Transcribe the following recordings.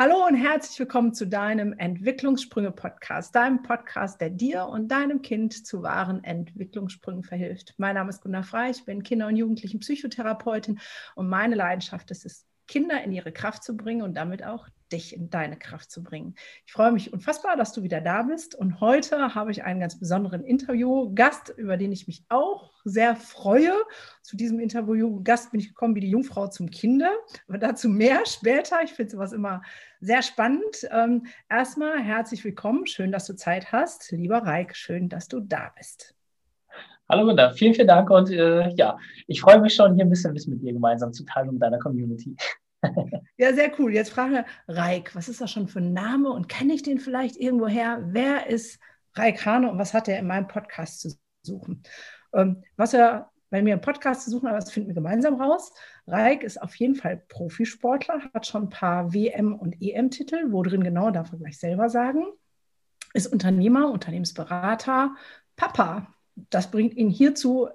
Hallo und herzlich willkommen zu deinem Entwicklungssprünge-Podcast, deinem Podcast, der dir und deinem Kind zu wahren Entwicklungssprüngen verhilft. Mein Name ist Gunnar Frei, ich bin Kinder- und Jugendlichen Psychotherapeutin und meine Leidenschaft ist es, Kinder in ihre Kraft zu bringen und damit auch dich in deine Kraft zu bringen. Ich freue mich unfassbar, dass du wieder da bist. Und heute habe ich einen ganz besonderen Interviewgast, über den ich mich auch sehr freue. Zu diesem Interviewgast bin ich gekommen wie die Jungfrau zum Kinder. Aber dazu mehr später. Ich finde sowas immer sehr spannend. Ähm, erstmal herzlich willkommen. Schön, dass du Zeit hast. Lieber Reik, schön, dass du da bist. Hallo Gunda, vielen, vielen Dank und äh, ja, ich freue mich schon, hier ein bisschen Wissen mit dir gemeinsam zu teilen und deiner Community. ja, sehr cool. Jetzt fragen wir Reik, was ist das schon für ein Name und kenne ich den vielleicht irgendwoher? Wer ist Reik Hane und was hat er in meinem Podcast zu suchen? Ähm, was er bei mir im Podcast zu suchen, aber das finden wir gemeinsam raus. Reik ist auf jeden Fall Profisportler, hat schon ein paar WM- und EM-Titel, wo drin genau, darf er gleich selber sagen. Ist Unternehmer, Unternehmensberater, Papa. Das bringt ihn hierzu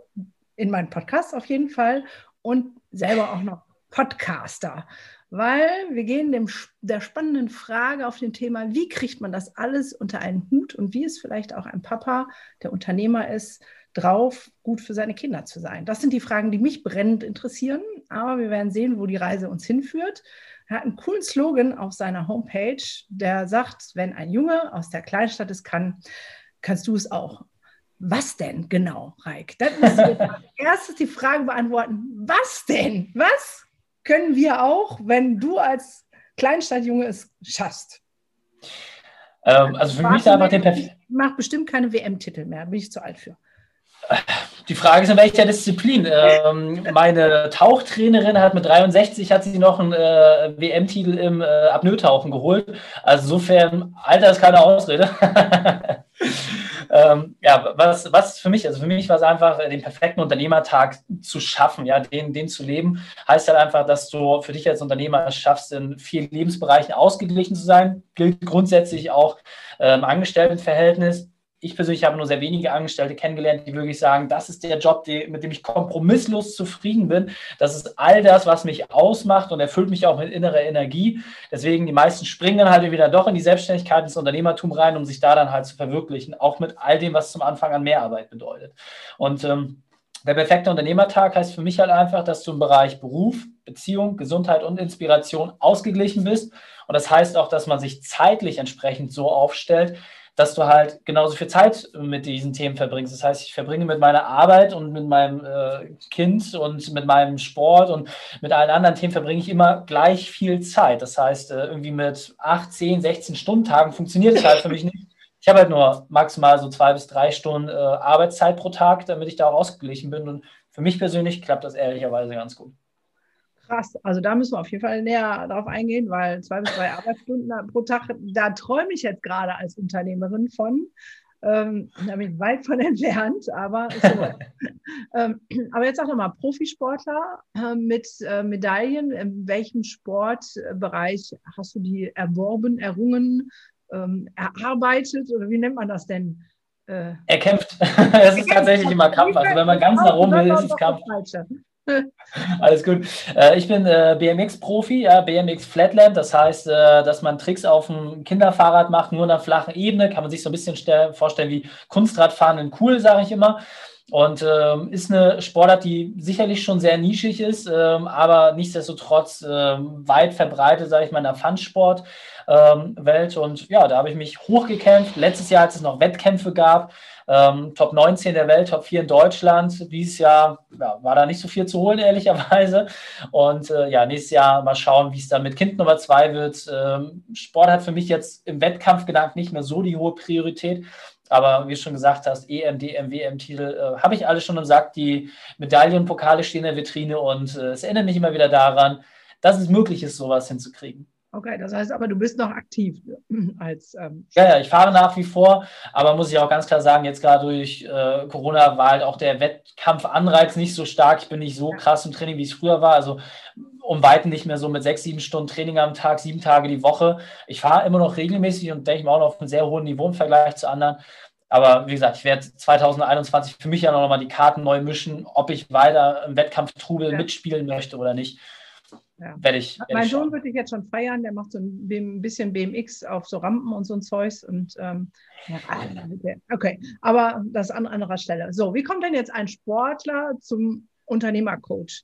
in meinen Podcast auf jeden Fall und selber auch noch Podcaster, weil wir gehen dem, der spannenden Frage auf dem Thema, wie kriegt man das alles unter einen Hut und wie ist vielleicht auch ein Papa, der Unternehmer ist, drauf, gut für seine Kinder zu sein. Das sind die Fragen, die mich brennend interessieren, aber wir werden sehen, wo die Reise uns hinführt. Er hat einen coolen Slogan auf seiner Homepage, der sagt, wenn ein Junge aus der Kleinstadt es kann, kannst du es auch. Was denn genau, Reik? Dann musst du als erstes die Frage beantworten, was denn? Was können wir auch, wenn du als Kleinstadtjunge es schaffst? Ähm, also für mich ist einfach den perfekten. Ich mache bestimmt keine WM-Titel mehr, bin ich zu alt für. Die Frage ist, in welcher Disziplin? Ähm, meine Tauchtrainerin hat mit 63 hat sie noch einen äh, WM-Titel im äh, Apnoe-Tauchen geholt. Also insofern, Alter ist keine Ausrede. ähm, ja, was, was für mich, also für mich war es einfach, den perfekten Unternehmertag zu schaffen, ja, den, den zu leben, heißt halt einfach, dass du für dich als Unternehmer schaffst, in vielen Lebensbereichen ausgeglichen zu sein, gilt grundsätzlich auch äh, im Angestelltenverhältnis ich persönlich habe nur sehr wenige Angestellte kennengelernt, die wirklich sagen, das ist der Job, die, mit dem ich kompromisslos zufrieden bin. Das ist all das, was mich ausmacht und erfüllt mich auch mit innerer Energie. Deswegen, die meisten springen dann halt wieder doch in die Selbstständigkeit, ins Unternehmertum rein, um sich da dann halt zu verwirklichen, auch mit all dem, was zum Anfang an Mehrarbeit bedeutet. Und ähm, der perfekte Unternehmertag heißt für mich halt einfach, dass du im Bereich Beruf, Beziehung, Gesundheit und Inspiration ausgeglichen bist. Und das heißt auch, dass man sich zeitlich entsprechend so aufstellt, dass du halt genauso viel Zeit mit diesen Themen verbringst. Das heißt, ich verbringe mit meiner Arbeit und mit meinem äh, Kind und mit meinem Sport und mit allen anderen Themen verbringe ich immer gleich viel Zeit. Das heißt, äh, irgendwie mit 8, 10, 16 Stunden Tagen funktioniert es halt für mich nicht. Ich habe halt nur maximal so zwei bis drei Stunden äh, Arbeitszeit pro Tag, damit ich da auch ausgeglichen bin. Und für mich persönlich klappt das ehrlicherweise ganz gut. Krass, also da müssen wir auf jeden Fall näher darauf eingehen, weil zwei bis drei Arbeitsstunden pro Tag, da träume ich jetzt gerade als Unternehmerin von. Ähm, da bin ich weit von entfernt, aber so. ähm, aber jetzt sag doch mal, Profisportler äh, mit äh, Medaillen, in welchem Sportbereich hast du die erworben, errungen, ähm, erarbeitet oder wie nennt man das denn? Äh, er kämpft. es ist tatsächlich immer Kampf. Also wenn man ganz nach oben will, ist es Kampf. Alles gut. Äh, ich bin äh, BMX-Profi, BMX Flatland. Das heißt, äh, dass man Tricks auf dem Kinderfahrrad macht, nur in einer flachen Ebene. Kann man sich so ein bisschen vorstellen wie Kunstradfahren in cool, sage ich immer. Und ähm, ist eine Sportart, die sicherlich schon sehr nischig ist, ähm, aber nichtsdestotrotz ähm, weit verbreitet, sage ich mal, in der Funsport. Welt und ja, da habe ich mich hochgekämpft. Letztes Jahr, als es noch Wettkämpfe gab, ähm, Top 19 der Welt, Top 4 in Deutschland. Dieses Jahr ja, war da nicht so viel zu holen, ehrlicherweise. Und äh, ja, nächstes Jahr mal schauen, wie es dann mit Kind Nummer 2 wird. Ähm, Sport hat für mich jetzt im Wettkampfgedanken nicht mehr so die hohe Priorität. Aber wie du schon gesagt hast, EM, DM, WM-Titel äh, habe ich alles schon Sack. Die Medaillen und Pokale stehen in der Vitrine und äh, es erinnert mich immer wieder daran, dass es möglich ist, sowas hinzukriegen. Okay, das heißt aber, du bist noch aktiv als. Ähm ja, ja, ich fahre nach wie vor, aber muss ich auch ganz klar sagen, jetzt gerade durch äh, Corona war halt auch der Wettkampfanreiz nicht so stark. Ich bin nicht so ja. krass im Training, wie es früher war. Also um Weiten nicht mehr so mit sechs, sieben Stunden Training am Tag, sieben Tage die Woche. Ich fahre immer noch regelmäßig und denke mal auch noch auf einem sehr hohen Niveau im Vergleich zu anderen. Aber wie gesagt, ich werde 2021 für mich ja noch mal die Karten neu mischen, ob ich weiter im Wettkampftrubel ja. mitspielen möchte oder nicht. Ja. Werde ich, werd mein ich Sohn würde ich jetzt schon feiern, der macht so ein bisschen BMX auf so Rampen und so ein Zeugs. Und ähm, ja, okay, aber das an anderer Stelle. So, wie kommt denn jetzt ein Sportler zum Unternehmercoach?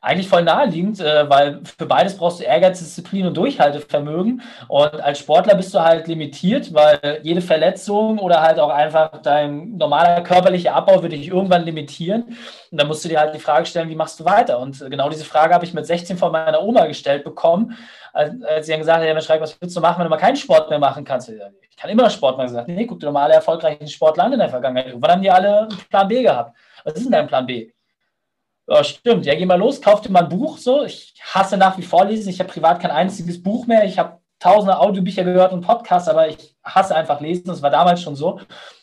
Eigentlich voll naheliegend, äh, weil für beides brauchst du Ehrgeiz, Disziplin und Durchhaltevermögen. Und als Sportler bist du halt limitiert, weil jede Verletzung oder halt auch einfach dein normaler körperlicher Abbau würde dich irgendwann limitieren. Und dann musst du dir halt die Frage stellen, wie machst du weiter? Und genau diese Frage habe ich mit 16 von meiner Oma gestellt bekommen, als sie dann gesagt hat, ja, Schreck, was willst du machen, wenn du mal keinen Sport mehr machen kannst? Ich kann immer Sport machen. gesagt, nee, guck dir normale erfolgreichen Sportler an in der Vergangenheit. Irgendwann haben die alle einen Plan B gehabt. Was ist denn dein Plan B? Ja, stimmt. Ja, geh mal los, kauf dir mal ein Buch. So, ich hasse nach wie vor lesen. Ich habe privat kein einziges Buch mehr. Ich habe tausende Audiobücher gehört und Podcasts, aber ich hasse einfach lesen. Das war damals schon so.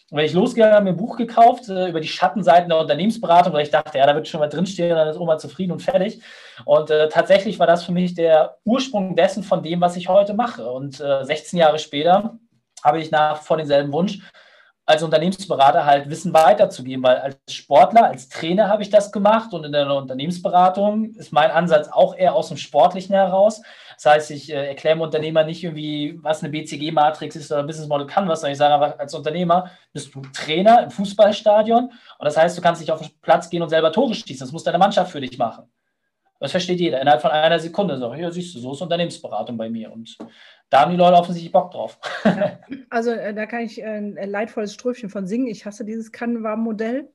Und wenn ich losgegangen habe, mir ein Buch gekauft äh, über die Schattenseiten der Unternehmensberatung, weil ich dachte, ja, da wird schon mal drinstehen, dann ist Oma zufrieden und fertig. Und äh, tatsächlich war das für mich der Ursprung dessen von dem, was ich heute mache. Und äh, 16 Jahre später habe ich nach vor denselben Wunsch, als Unternehmensberater halt Wissen weiterzugeben, weil als Sportler, als Trainer habe ich das gemacht und in der Unternehmensberatung ist mein Ansatz auch eher aus dem Sportlichen heraus. Das heißt, ich äh, erkläre dem Unternehmer nicht irgendwie, was eine BCG-Matrix ist oder Business Model Canvas, sondern ich sage einfach, als Unternehmer bist du Trainer im Fußballstadion und das heißt, du kannst nicht auf den Platz gehen und selber Tore schießen. Das muss deine Mannschaft für dich machen. Das versteht jeder. Innerhalb von einer Sekunde so, ja, siehst du, so ist Unternehmensberatung bei mir. Und da haben die Leute offensichtlich Bock drauf. Also äh, da kann ich äh, ein leidvolles Ströfchen von singen. Ich hasse dieses Canva-Modell.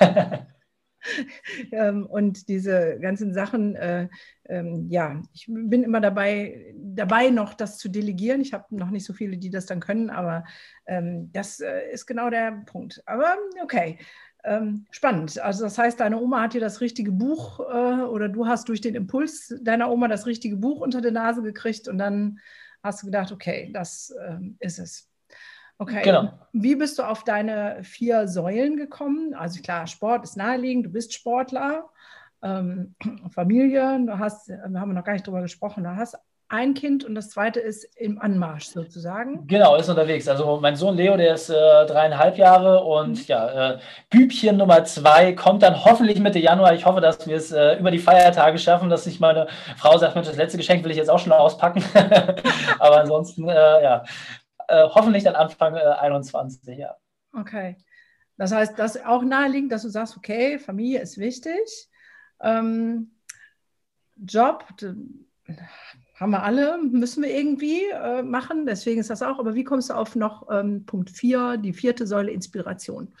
ähm, und diese ganzen Sachen, äh, ähm, ja, ich bin immer dabei, dabei noch das zu delegieren. Ich habe noch nicht so viele, die das dann können, aber ähm, das äh, ist genau der Punkt. Aber okay. Ähm, spannend. Also das heißt, deine Oma hat dir das richtige Buch äh, oder du hast durch den Impuls deiner Oma das richtige Buch unter der Nase gekriegt und dann hast du gedacht, okay, das ähm, ist es. Okay. Genau. Wie bist du auf deine vier Säulen gekommen? Also klar, Sport ist naheliegend, du bist Sportler, ähm, Familie, du hast, wir haben noch gar nicht drüber gesprochen, du hast ein Kind und das zweite ist im Anmarsch sozusagen. Genau, ist unterwegs. Also mein Sohn Leo, der ist äh, dreieinhalb Jahre und mhm. ja, äh, Bübchen Nummer zwei kommt dann hoffentlich Mitte Januar. Ich hoffe, dass wir es äh, über die Feiertage schaffen, dass sich meine Frau sagt, Mensch, das letzte Geschenk will ich jetzt auch schon auspacken. Aber ansonsten, äh, ja, äh, hoffentlich dann Anfang 21, äh, ja. Okay. Das heißt, das ist auch naheliegend, dass du sagst, okay, Familie ist wichtig. Ähm, Job, haben wir alle, müssen wir irgendwie äh, machen. Deswegen ist das auch. Aber wie kommst du auf noch ähm, Punkt 4, die vierte Säule Inspiration?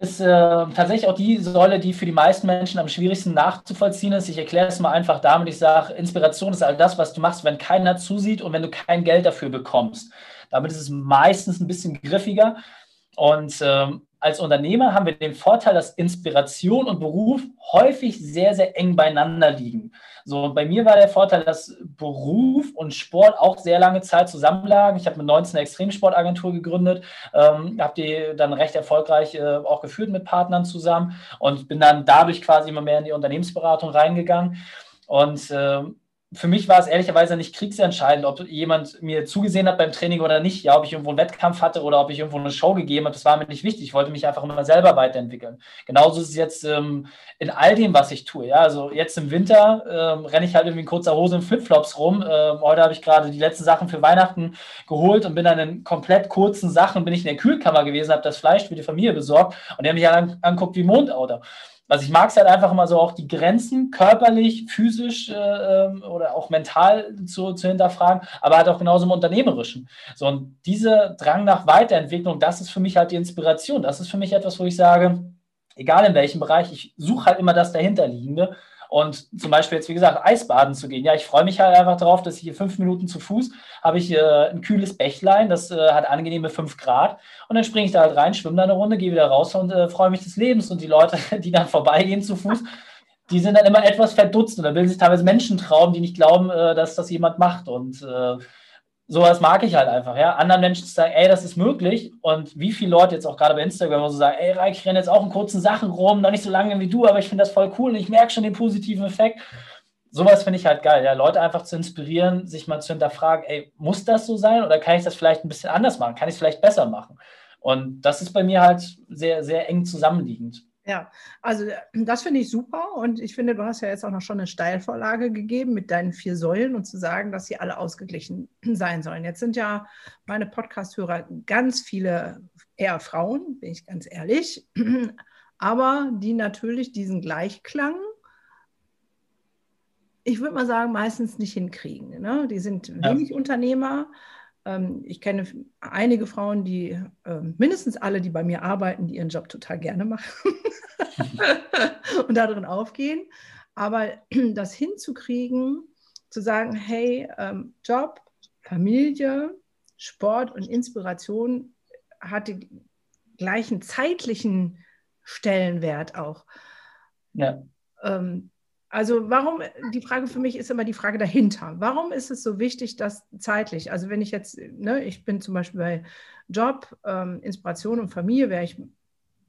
ist äh, tatsächlich auch die Säule, die für die meisten Menschen am schwierigsten nachzuvollziehen ist. Ich erkläre es mal einfach damit. Ich sage, Inspiration ist all das, was du machst, wenn keiner zusieht und wenn du kein Geld dafür bekommst. Damit ist es meistens ein bisschen griffiger. Und ähm, als Unternehmer haben wir den Vorteil, dass Inspiration und Beruf häufig sehr, sehr eng beieinander liegen. So, bei mir war der Vorteil, dass Beruf und Sport auch sehr lange Zeit zusammenlagen. Ich habe mit 19 eine Extremsportagentur gegründet, ähm, habe die dann recht erfolgreich äh, auch geführt mit Partnern zusammen und bin dann dadurch quasi immer mehr in die Unternehmensberatung reingegangen. Und äh, für mich war es ehrlicherweise nicht kriegsentscheidend, ob jemand mir zugesehen hat beim Training oder nicht. Ja, ob ich irgendwo einen Wettkampf hatte oder ob ich irgendwo eine Show gegeben habe, das war mir nicht wichtig. Ich wollte mich einfach immer selber weiterentwickeln. Genauso ist es jetzt ähm, in all dem, was ich tue. Ja, also jetzt im Winter ähm, renne ich halt irgendwie in kurzer Hose und Flipflops rum. Ähm, heute habe ich gerade die letzten Sachen für Weihnachten geholt und bin dann in komplett kurzen Sachen, bin ich in der Kühlkammer gewesen, habe das Fleisch für die Familie besorgt und die haben mich halt anguckt wie Mondauto. Also ich mag es halt einfach immer so auch die Grenzen körperlich, physisch äh, ähm, oder auch mental zu, zu hinterfragen, aber halt auch genauso im Unternehmerischen. So und dieser Drang nach Weiterentwicklung, das ist für mich halt die Inspiration. Das ist für mich etwas, wo ich sage, egal in welchem Bereich, ich suche halt immer das dahinterliegende und zum Beispiel jetzt, wie gesagt, Eisbaden zu gehen. Ja, ich freue mich halt einfach darauf, dass ich hier fünf Minuten zu Fuß habe ich äh, ein kühles Bächlein, das äh, hat angenehme fünf Grad. Und dann springe ich da halt rein, schwimme da eine Runde, gehe wieder raus und äh, freue mich des Lebens. Und die Leute, die dann vorbeigehen zu Fuß, die sind dann immer etwas verdutzt und da bilden sich teilweise Menschen trauen, die nicht glauben, äh, dass das jemand macht. Und äh, sowas mag ich halt einfach, ja. Anderen Menschen zu sagen, ey, das ist möglich. Und wie viele Leute jetzt auch gerade bei Instagram so sagen, ey, Reik, ich renne jetzt auch in kurzen Sachen rum, noch nicht so lange wie du, aber ich finde das voll cool und ich merke schon den positiven Effekt. Sowas finde ich halt geil, ja. Leute einfach zu inspirieren, sich mal zu hinterfragen, ey, muss das so sein oder kann ich das vielleicht ein bisschen anders machen? Kann ich es vielleicht besser machen? Und das ist bei mir halt sehr, sehr eng zusammenliegend. Ja, also äh, das finde ich super und ich finde, du hast ja jetzt auch noch schon eine Steilvorlage gegeben mit deinen vier Säulen und zu sagen, dass sie alle ausgeglichen sein sollen. Jetzt sind ja meine Podcast-Hörer ganz viele eher Frauen, bin ich ganz ehrlich, aber die natürlich diesen Gleichklang, ich würde mal sagen, meistens nicht hinkriegen. Ne? Die sind wenig ja. Unternehmer, ich kenne einige Frauen, die ähm, mindestens alle, die bei mir arbeiten, die ihren Job total gerne machen und darin aufgehen. Aber das hinzukriegen, zu sagen, hey, ähm, Job, Familie, Sport und Inspiration hat den gleichen zeitlichen Stellenwert auch. Ja. Also warum, die Frage für mich ist immer die Frage dahinter. Warum ist es so wichtig, dass zeitlich, also wenn ich jetzt, ne, ich bin zum Beispiel bei Job, ähm, Inspiration und Familie, wäre ich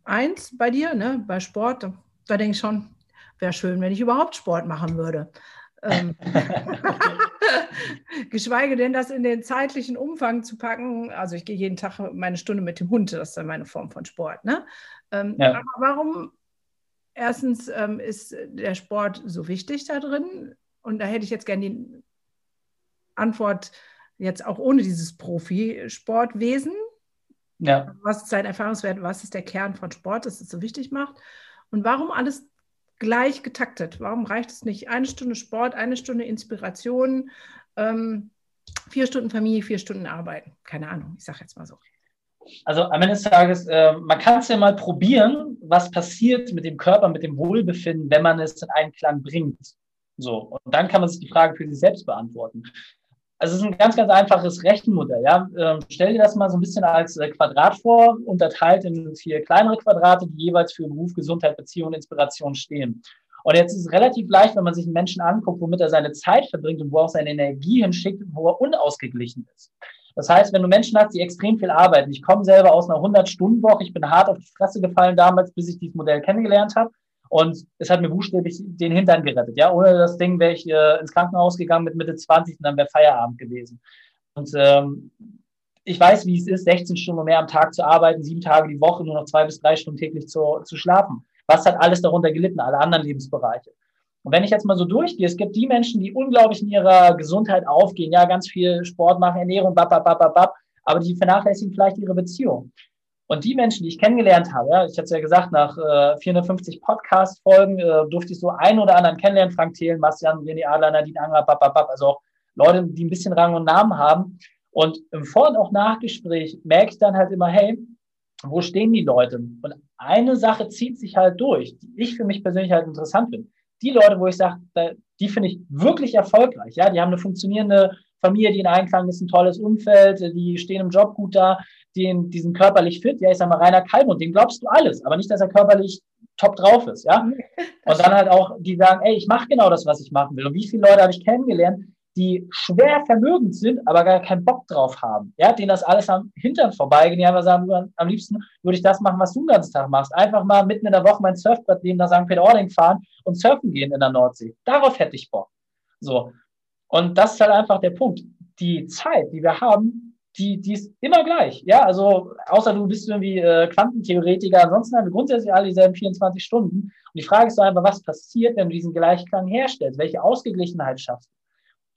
eins bei dir, ne, bei Sport, da, da denke ich schon, wäre schön, wenn ich überhaupt Sport machen würde. Ähm, geschweige denn, das in den zeitlichen Umfang zu packen. Also ich gehe jeden Tag meine Stunde mit dem Hund, das ist dann meine Form von Sport. Ne? Ähm, ja. Aber warum erstens ähm, ist der Sport so wichtig da drin? Und da hätte ich jetzt gerne die Antwort jetzt auch ohne dieses Profisportwesen. Ja. Was ist sein Erfahrungswert? Was ist der Kern von Sport, dass es so wichtig macht? Und warum alles gleich getaktet? Warum reicht es nicht eine Stunde Sport, eine Stunde Inspiration, ähm, vier Stunden Familie, vier Stunden Arbeiten? Keine Ahnung, ich sage jetzt mal so. Also am Ende des Tages, äh, man kann es ja mal probieren, was passiert mit dem Körper, mit dem Wohlbefinden, wenn man es in Einklang bringt. So, und dann kann man sich die Frage für sich selbst beantworten. Also es ist ein ganz, ganz einfaches Rechenmodell. Ja? Ähm, stell dir das mal so ein bisschen als äh, Quadrat vor, unterteilt in vier kleinere Quadrate, die jeweils für Beruf, Gesundheit, Beziehung und Inspiration stehen. Und jetzt ist es relativ leicht, wenn man sich einen Menschen anguckt, womit er seine Zeit verbringt und wo er auch seine Energie hinschickt, wo er unausgeglichen ist. Das heißt, wenn du Menschen hast, die extrem viel arbeiten, ich komme selber aus einer 100-Stunden-Woche, ich bin hart auf die Fresse gefallen damals, bis ich dieses Modell kennengelernt habe. Und es hat mir buchstäblich den Hintern gerettet. Ja, ohne das Ding wäre ich äh, ins Krankenhaus gegangen mit Mitte 20 und dann wäre Feierabend gewesen. Und ähm, ich weiß, wie es ist, 16 Stunden mehr am Tag zu arbeiten, sieben Tage die Woche, nur noch zwei bis drei Stunden täglich zu, zu schlafen. Was hat alles darunter gelitten, alle anderen Lebensbereiche? Und wenn ich jetzt mal so durchgehe, es gibt die Menschen, die unglaublich in ihrer Gesundheit aufgehen, ja, ganz viel Sport machen, Ernährung, bap, bap, bap, bap, aber die vernachlässigen vielleicht ihre Beziehung. Und die Menschen, die ich kennengelernt habe, ja, ich hatte es ja gesagt, nach äh, 450 Podcast-Folgen äh, durfte ich so einen oder anderen kennenlernen, Frank Thelen, Bastian, René Adler, Nadine Anger, bap, bap, bap, also auch Leute, die ein bisschen Rang und Namen haben. Und im Vor- und auch Nachgespräch merke ich dann halt immer, hey, wo stehen die Leute? Und eine Sache zieht sich halt durch, die ich für mich persönlich halt interessant finde die Leute, wo ich sage, die finde ich wirklich erfolgreich. Ja, die haben eine funktionierende Familie, die in Einklang ist, ein tolles Umfeld, die stehen im Job gut da, die, die sind körperlich fit. Ja, ich sage mal, Rainer Kalmund, dem glaubst du alles, aber nicht, dass er körperlich top drauf ist. Ja, und dann halt auch, die sagen, ey, ich mache genau das, was ich machen will. Und wie viele Leute habe ich kennengelernt, die schwer vermögend sind, aber gar keinen Bock drauf haben. Ja, denen das alles am Hintern vorbeigehen, die einfach sagen, am liebsten würde ich das machen, was du den ganzen Tag machst. Einfach mal mitten in der Woche mein Surfbrett neben nach St. Peter-Ording fahren und surfen gehen in der Nordsee. Darauf hätte ich Bock. So. Und das ist halt einfach der Punkt. Die Zeit, die wir haben, die, die ist immer gleich. Ja, also außer du bist irgendwie äh, Quantentheoretiker, ansonsten haben wir grundsätzlich alle dieselben 24 Stunden. Und die Frage ist doch einfach, was passiert, wenn du diesen Gleichklang herstellst? Welche Ausgeglichenheit schaffst du?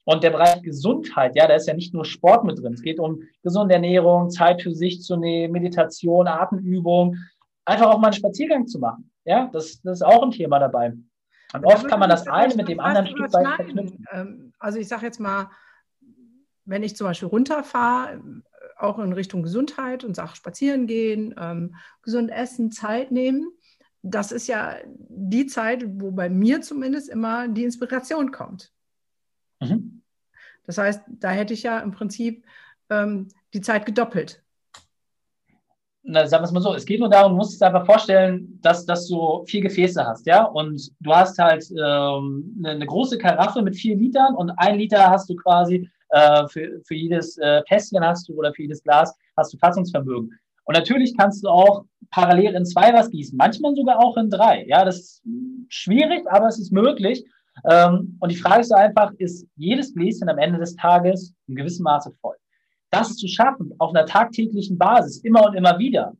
Und der Bereich Gesundheit, ja, da ist ja nicht nur Sport mit drin. Es geht um gesunde Ernährung, Zeit für sich zu nehmen, Meditation, Atemübung, einfach auch mal einen Spaziergang zu machen. Ja, das, das ist auch ein Thema dabei. Und oft kann man das eine mit dem anderen Stück weit verknüpfen. Ähm, also ich sage jetzt mal, wenn ich zum Beispiel runterfahre, auch in Richtung Gesundheit und sage spazieren gehen, ähm, gesund essen, Zeit nehmen, das ist ja die Zeit, wo bei mir zumindest immer die Inspiration kommt. Mhm. Das heißt, da hätte ich ja im Prinzip ähm, die Zeit gedoppelt. na, sagen wir es mal so, es geht nur darum, du musst es einfach vorstellen, dass, dass du vier Gefäße hast, ja, und du hast halt ähm, eine, eine große Karaffe mit vier Litern und ein Liter hast du quasi äh, für, für jedes äh, Fässchen hast du oder für jedes Glas hast du Fassungsvermögen. Und natürlich kannst du auch parallel in zwei was gießen, manchmal sogar auch in drei. Ja, das ist schwierig, aber es ist möglich. Ähm, und die Frage ist einfach, ist jedes Gläschen am Ende des Tages in gewissem Maße voll? Das zu schaffen auf einer tagtäglichen Basis, immer und immer wieder,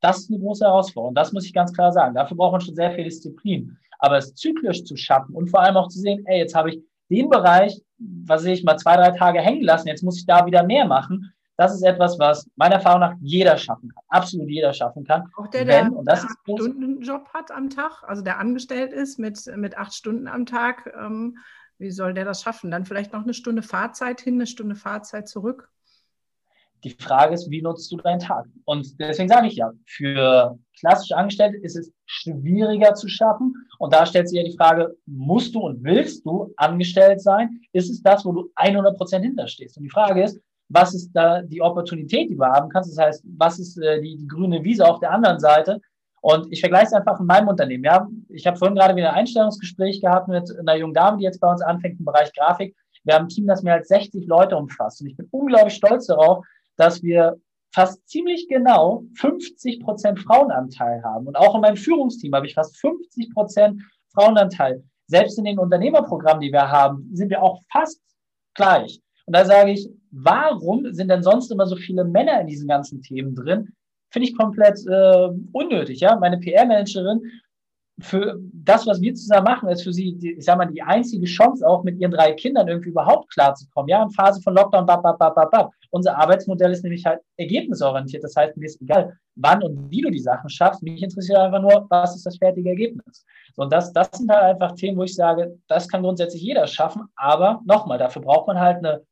das ist eine große Herausforderung. Das muss ich ganz klar sagen. Dafür braucht man schon sehr viel Disziplin. Aber es zyklisch zu schaffen und vor allem auch zu sehen, ey, jetzt habe ich den Bereich, was ich mal zwei, drei Tage hängen lassen, jetzt muss ich da wieder mehr machen. Das ist etwas, was meiner Erfahrung nach jeder schaffen kann. Absolut jeder schaffen kann. Auch der, der einen Stunden-Job hat am Tag, also der angestellt ist mit, mit acht Stunden am Tag, ähm, wie soll der das schaffen? Dann vielleicht noch eine Stunde Fahrzeit hin, eine Stunde Fahrzeit zurück? Die Frage ist, wie nutzt du deinen Tag? Und deswegen sage ich ja, für klassische Angestellte ist es schwieriger zu schaffen. Und da stellt sich ja die Frage, musst du und willst du angestellt sein? Ist es das, wo du 100 Prozent hinterstehst? Und die Frage ist, was ist da die Opportunität, die du haben kannst? Das heißt, was ist äh, die, die grüne Wiese auf der anderen Seite? Und ich vergleiche es einfach in meinem Unternehmen. Ja, ich habe vorhin gerade wieder ein Einstellungsgespräch gehabt mit einer jungen Dame, die jetzt bei uns anfängt im Bereich Grafik. Wir haben ein Team, das mehr als 60 Leute umfasst. Und ich bin unglaublich stolz darauf, dass wir fast ziemlich genau 50 Prozent Frauenanteil haben. Und auch in meinem Führungsteam habe ich fast 50 Prozent Frauenanteil. Selbst in den Unternehmerprogrammen, die wir haben, sind wir auch fast gleich. Und da sage ich, warum sind denn sonst immer so viele Männer in diesen ganzen Themen drin? Finde ich komplett äh, unnötig. Ja, meine PR-Managerin für das, was wir zusammen machen, ist für sie, die, ich sag mal, die einzige Chance, auch mit ihren drei Kindern irgendwie überhaupt klarzukommen. Ja, in Phase von Lockdown, bap, bap, bap, bap, bap. Unser Arbeitsmodell ist nämlich halt ergebnisorientiert. Das heißt, mir ist egal, wann und wie du die Sachen schaffst. Mich interessiert einfach nur, was ist das fertige Ergebnis. So, und das, das sind halt einfach Themen, wo ich sage, das kann grundsätzlich jeder schaffen. Aber nochmal, dafür braucht man halt eine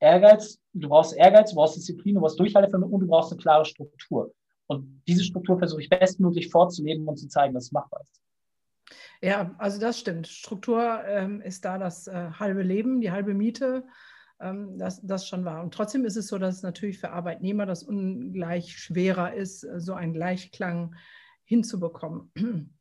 Ehrgeiz. Du brauchst Ehrgeiz, du brauchst Disziplin, du brauchst Durchhaltevermögen und du brauchst eine klare Struktur. Und diese Struktur versuche ich bestmöglich vorzuleben und zu zeigen, dass es machbar ist. Ja, also das stimmt. Struktur ähm, ist da das äh, halbe Leben, die halbe Miete. Ähm, das, das schon wahr. Und trotzdem ist es so, dass es natürlich für Arbeitnehmer das ungleich schwerer ist, äh, so einen Gleichklang hinzubekommen.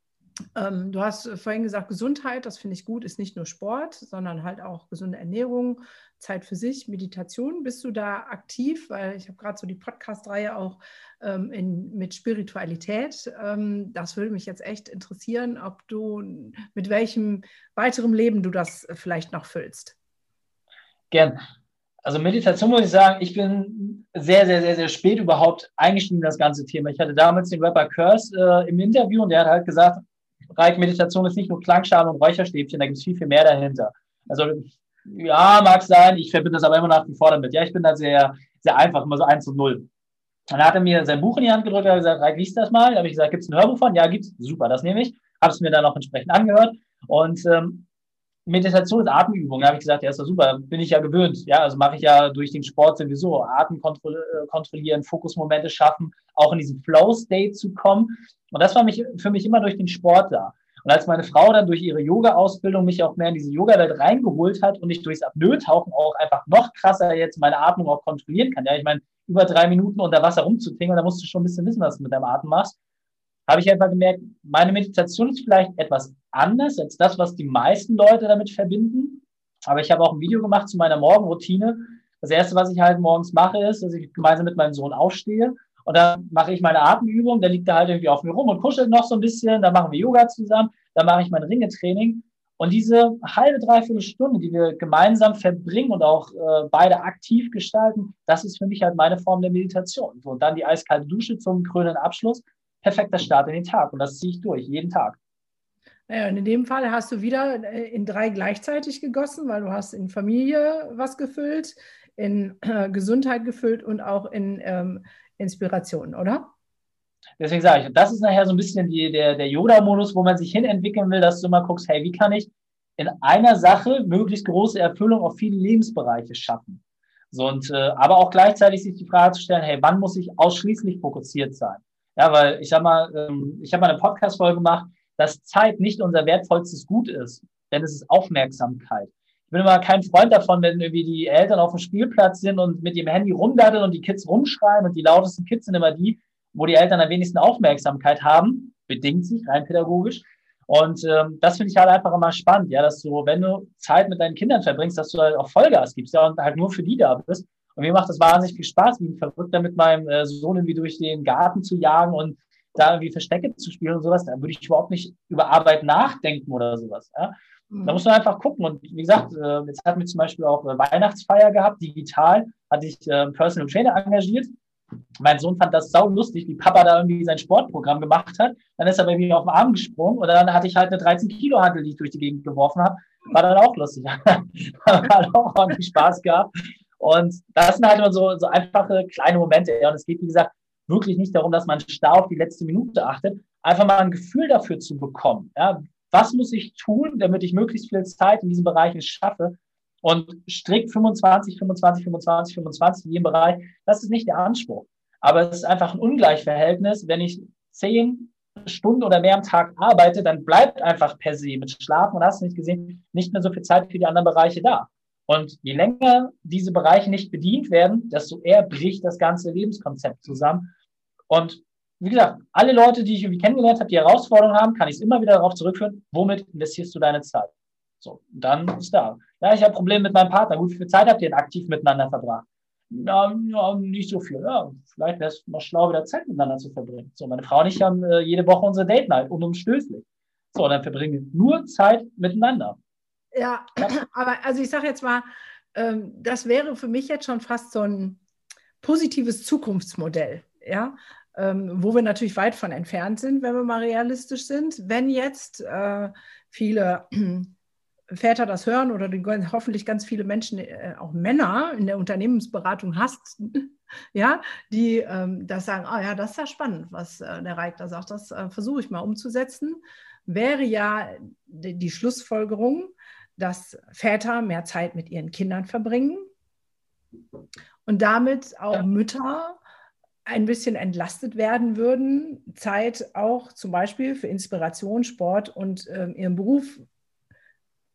Ähm, du hast vorhin gesagt, Gesundheit, das finde ich gut, ist nicht nur Sport, sondern halt auch gesunde Ernährung, Zeit für sich, Meditation. Bist du da aktiv? Weil ich habe gerade so die Podcast-Reihe auch ähm, in, mit Spiritualität. Ähm, das würde mich jetzt echt interessieren, ob du mit welchem weiteren Leben du das vielleicht noch füllst. Gern. Also Meditation muss ich sagen, ich bin sehr, sehr, sehr, sehr spät überhaupt eingestiegen in das ganze Thema. Ich hatte damals den Rapper Curse äh, im Interview und der hat halt gesagt, Reich Meditation ist nicht nur Klangschale und Räucherstäbchen, da gibt es viel, viel mehr dahinter. Also ja, mag sein, ich verbinde das aber immer nach wie vor damit. Ja, ich bin da sehr, sehr einfach, immer so eins und null. Dann hat er mir sein Buch in die Hand gedrückt, hat gesagt, Reich, liest das mal. Da habe ich gesagt, gibt es ein Hörbuch von? Ja, gibt's. Super, das nehme ich. Habe es mir dann auch entsprechend angehört. Und ähm, Meditation ist Atemübung. Da habe ich gesagt, ja, ist doch super, bin ich ja gewöhnt. Ja, also mache ich ja durch den Sport sowieso. Atem äh, kontrollieren, Fokusmomente schaffen, auch in diesen Flow-State zu kommen. Und das war mich, für mich immer durch den Sport da. Und als meine Frau dann durch ihre Yoga-Ausbildung mich auch mehr in diese Yoga-Welt reingeholt hat und ich durchs Apnoe-Tauchen auch einfach noch krasser jetzt meine Atmung auch kontrollieren kann. Ja, ich meine, über drei Minuten unter Wasser rumzutingeln, da musst du schon ein bisschen wissen, was du mit deinem Atem machst habe ich einfach gemerkt, meine Meditation ist vielleicht etwas anders als das, was die meisten Leute damit verbinden. Aber ich habe auch ein Video gemacht zu meiner Morgenroutine. Das erste, was ich halt morgens mache, ist, dass ich gemeinsam mit meinem Sohn aufstehe und dann mache ich meine Atemübung. Der liegt da halt irgendwie auf mir rum und kuschelt noch so ein bisschen. Dann machen wir Yoga zusammen. Dann mache ich mein Ringetraining. Und diese halbe, dreiviertel Stunde, die wir gemeinsam verbringen und auch äh, beide aktiv gestalten, das ist für mich halt meine Form der Meditation. So, und dann die eiskalte Dusche zum krönenden Abschluss perfekter Start in den Tag. Und das ziehe ich durch, jeden Tag. Naja, und in dem Fall hast du wieder äh, in drei gleichzeitig gegossen, weil du hast in Familie was gefüllt, in äh, Gesundheit gefüllt und auch in ähm, Inspiration, oder? Deswegen sage ich, das ist nachher so ein bisschen die, der, der Yoda-Modus, wo man sich hinentwickeln will, dass du mal guckst, hey, wie kann ich in einer Sache möglichst große Erfüllung auf viele Lebensbereiche schaffen? So, und, äh, aber auch gleichzeitig sich die Frage zu stellen, hey, wann muss ich ausschließlich fokussiert sein? Ja, weil ich sag mal, ähm, ich habe mal eine Podcast-Folge gemacht, dass Zeit nicht unser wertvollstes Gut ist, denn es ist Aufmerksamkeit. Ich bin immer kein Freund davon, wenn irgendwie die Eltern auf dem Spielplatz sind und mit ihrem Handy rumdatteln und die Kids rumschreien und die lautesten Kids sind immer die, wo die Eltern am wenigsten Aufmerksamkeit haben, bedingt sich rein pädagogisch. Und ähm, das finde ich halt einfach immer spannend, ja, dass du, wenn du Zeit mit deinen Kindern verbringst, dass du halt auch Vollgas gibst, ja, und halt nur für die da bist. Und mir macht das wahnsinnig viel Spaß, wie ein Verrückter mit meinem äh, Sohn irgendwie durch den Garten zu jagen und da irgendwie Verstecke zu spielen und sowas. Da würde ich überhaupt nicht über Arbeit nachdenken oder sowas. Ja. Da muss man einfach gucken. Und wie gesagt, äh, jetzt hatten wir zum Beispiel auch Weihnachtsfeier gehabt, digital, hatte ich äh, Personal Trainer engagiert. Mein Sohn fand das sau lustig, wie Papa da irgendwie sein Sportprogramm gemacht hat. Dann ist er bei mir auf den Arm gesprungen und dann hatte ich halt eine 13 Kilo Handel, die ich durch die Gegend geworfen habe. War dann auch lustig. hat auch ordentlich Spaß gehabt. Und das sind halt immer so, so einfache kleine Momente. Und es geht, wie gesagt, wirklich nicht darum, dass man starr auf die letzte Minute achtet, einfach mal ein Gefühl dafür zu bekommen. Ja, was muss ich tun, damit ich möglichst viel Zeit in diesen Bereichen schaffe? Und strikt 25, 25, 25, 25 in jedem Bereich, das ist nicht der Anspruch. Aber es ist einfach ein Ungleichverhältnis. Wenn ich zehn Stunden oder mehr am Tag arbeite, dann bleibt einfach per se mit Schlafen und hast du nicht gesehen, nicht mehr so viel Zeit für die anderen Bereiche da. Und je länger diese Bereiche nicht bedient werden, desto eher bricht das ganze Lebenskonzept zusammen. Und wie gesagt, alle Leute, die ich irgendwie kennengelernt habe, die Herausforderungen haben, kann ich es immer wieder darauf zurückführen, womit investierst du deine Zeit? So, dann ist da. Ja, ich habe Probleme mit meinem Partner. Gut, wie viel Zeit habt ihr denn aktiv miteinander verbracht? Ja, ja nicht so viel. Ja, vielleicht wäre es mal schlau, wieder Zeit miteinander zu verbringen. So, meine Frau und ich haben äh, jede Woche unsere Date Night unumstößlich. So, dann verbringen wir nur Zeit miteinander. Ja, ja. aber also ich sage jetzt mal, ähm, das wäre für mich jetzt schon fast so ein positives Zukunftsmodell. Ja, ähm, wo wir natürlich weit von entfernt sind, wenn wir mal realistisch sind. Wenn jetzt äh, viele Väter das hören oder die, hoffentlich ganz viele Menschen, äh, auch Männer in der Unternehmensberatung hast, ja, die ähm, das sagen, ah ja, das ist ja spannend, was äh, der Reik da sagt, das äh, versuche ich mal umzusetzen, wäre ja die, die Schlussfolgerung, dass Väter mehr Zeit mit ihren Kindern verbringen und damit auch. Mütter ein bisschen entlastet werden würden, Zeit auch zum Beispiel für Inspiration, Sport und ähm, ihren Beruf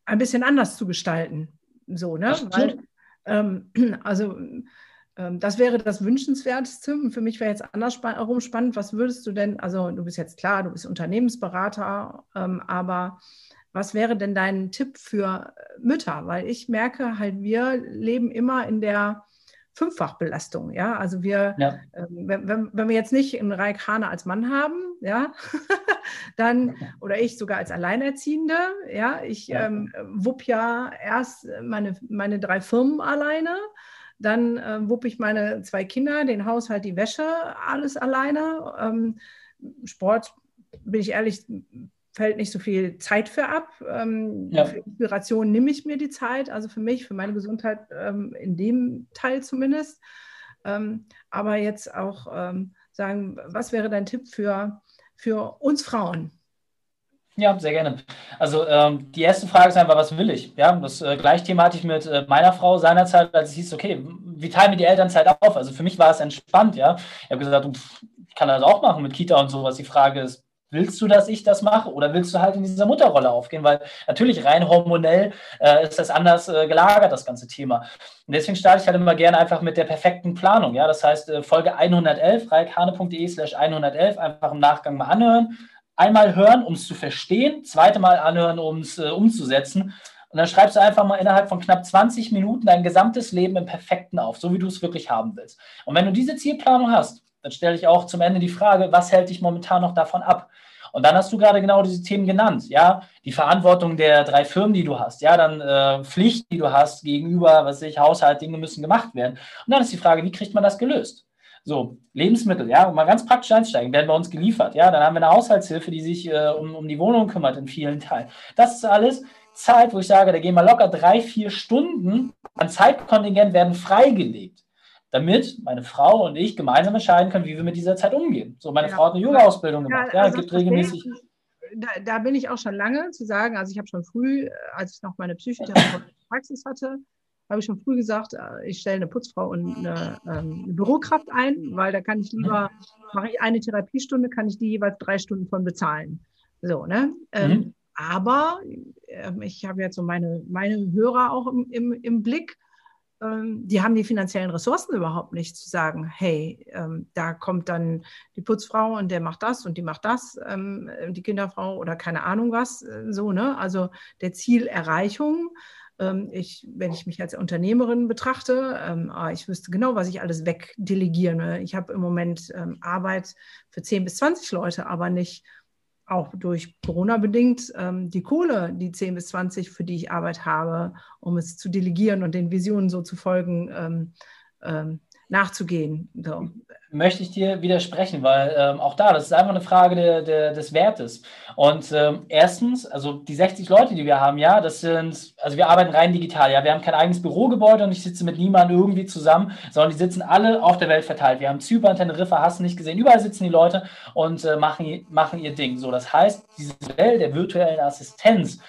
ein bisschen anders zu gestalten. So, ne? Weil, ähm, also ähm, das wäre das Wünschenswerteste. Für mich wäre jetzt andersherum spannend. Was würdest du denn, also du bist jetzt klar, du bist Unternehmensberater, ähm, aber was wäre denn dein Tipp für Mütter? Weil ich merke halt, wir leben immer in der Fünffachbelastung. Ja, also wir, ja. Äh, wenn, wenn, wenn, wir jetzt nicht einen Raik Hane als Mann haben, ja, dann, oder ich sogar als Alleinerziehende, ja, ich ja. Ähm, wupp ja erst meine, meine drei Firmen alleine, dann äh, wupp ich meine zwei Kinder, den Haushalt, die Wäsche, alles alleine. Ähm, Sport, bin ich ehrlich, fällt nicht so viel Zeit für ab. Ähm, ja. Für Inspiration nehme ich mir die Zeit, also für mich, für meine Gesundheit ähm, in dem Teil zumindest. Ähm, aber jetzt auch ähm, sagen, was wäre dein Tipp für, für uns Frauen? Ja, sehr gerne. Also ähm, die erste Frage ist einfach, was will ich? Ja, das äh, gleiche Thema hatte ich mit äh, meiner Frau seinerzeit, als es hieß, okay, wie teilen wir die Elternzeit auf? Also für mich war es entspannt, ja. Ich habe gesagt, pff, ich kann das auch machen mit Kita und sowas. Die Frage ist, Willst du, dass ich das mache oder willst du halt in dieser Mutterrolle aufgehen? Weil natürlich rein hormonell äh, ist das anders äh, gelagert, das ganze Thema. Und deswegen starte ich halt immer gerne einfach mit der perfekten Planung. Ja, das heißt, äh, Folge 111, reikane.de slash 111, einfach im Nachgang mal anhören. Einmal hören, um es zu verstehen, zweite Mal anhören, um es äh, umzusetzen. Und dann schreibst du einfach mal innerhalb von knapp 20 Minuten dein gesamtes Leben im Perfekten auf, so wie du es wirklich haben willst. Und wenn du diese Zielplanung hast, dann stelle ich auch zum Ende die Frage, was hält dich momentan noch davon ab? Und dann hast du gerade genau diese Themen genannt, ja, die Verantwortung der drei Firmen, die du hast, ja, dann äh, Pflicht, die du hast gegenüber, was ich, Haushalt, Dinge müssen gemacht werden. Und dann ist die Frage, wie kriegt man das gelöst? So, Lebensmittel, ja, um mal ganz praktisch einsteigen, werden bei uns geliefert, ja, dann haben wir eine Haushaltshilfe, die sich äh, um, um die Wohnung kümmert in vielen Teilen. Das ist alles Zeit, wo ich sage, da gehen wir locker drei, vier Stunden an Zeitkontingent werden freigelegt damit meine Frau und ich gemeinsam entscheiden können, wie wir mit dieser Zeit umgehen. So, meine ja, Frau hat eine Yoga-Ausbildung gemacht. Ja, also gibt regelmäßig. Da, da, bin ich auch schon lange zu sagen, also ich habe schon früh, als ich noch meine psychotherapeutische Praxis hatte, habe ich schon früh gesagt, äh, ich stelle eine Putzfrau und eine, ähm, eine, Bürokraft ein, weil da kann ich lieber, mache ich eine Therapiestunde, kann ich die jeweils drei Stunden von bezahlen. So, ne? Ähm, mhm. aber äh, ich habe jetzt so meine, meine Hörer auch im, im, im Blick ähm, die haben die finanziellen Ressourcen überhaupt nicht zu sagen, hey, ähm, da kommt dann die Putzfrau und der macht das und die macht das, ähm, die Kinderfrau oder keine Ahnung was, äh, so, ne? Also der Zielerreichung. Ich, wenn ich mich als Unternehmerin betrachte, ah, ich wüsste genau, was ich alles wegdelegieren. Ne? Ich habe im Moment Arbeit für 10 bis 20 Leute, aber nicht auch durch Corona bedingt ähm, die Kohle, die 10 bis 20, für die ich Arbeit habe, um es zu delegieren und den Visionen so zu folgen, ähm, ähm, nachzugehen. So möchte ich dir widersprechen, weil ähm, auch da, das ist einfach eine Frage de, de, des Wertes. Und ähm, erstens, also die 60 Leute, die wir haben, ja, das sind, also wir arbeiten rein digital, ja, wir haben kein eigenes Bürogebäude und ich sitze mit niemandem irgendwie zusammen, sondern die sitzen alle auf der Welt verteilt. Wir haben Zypern, Teneriffa, hast nicht gesehen, überall sitzen die Leute und äh, machen, machen ihr Ding. So, das heißt, diese Welt der virtuellen Assistenz,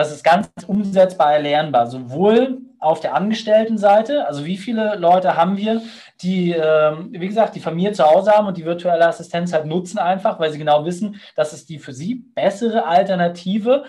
das ist ganz umsetzbar erlernbar, sowohl auf der Angestelltenseite, also wie viele Leute haben wir, die, ähm, wie gesagt, die Familie zu Hause haben und die virtuelle Assistenz halt nutzen einfach, weil sie genau wissen, dass es die für sie bessere Alternative,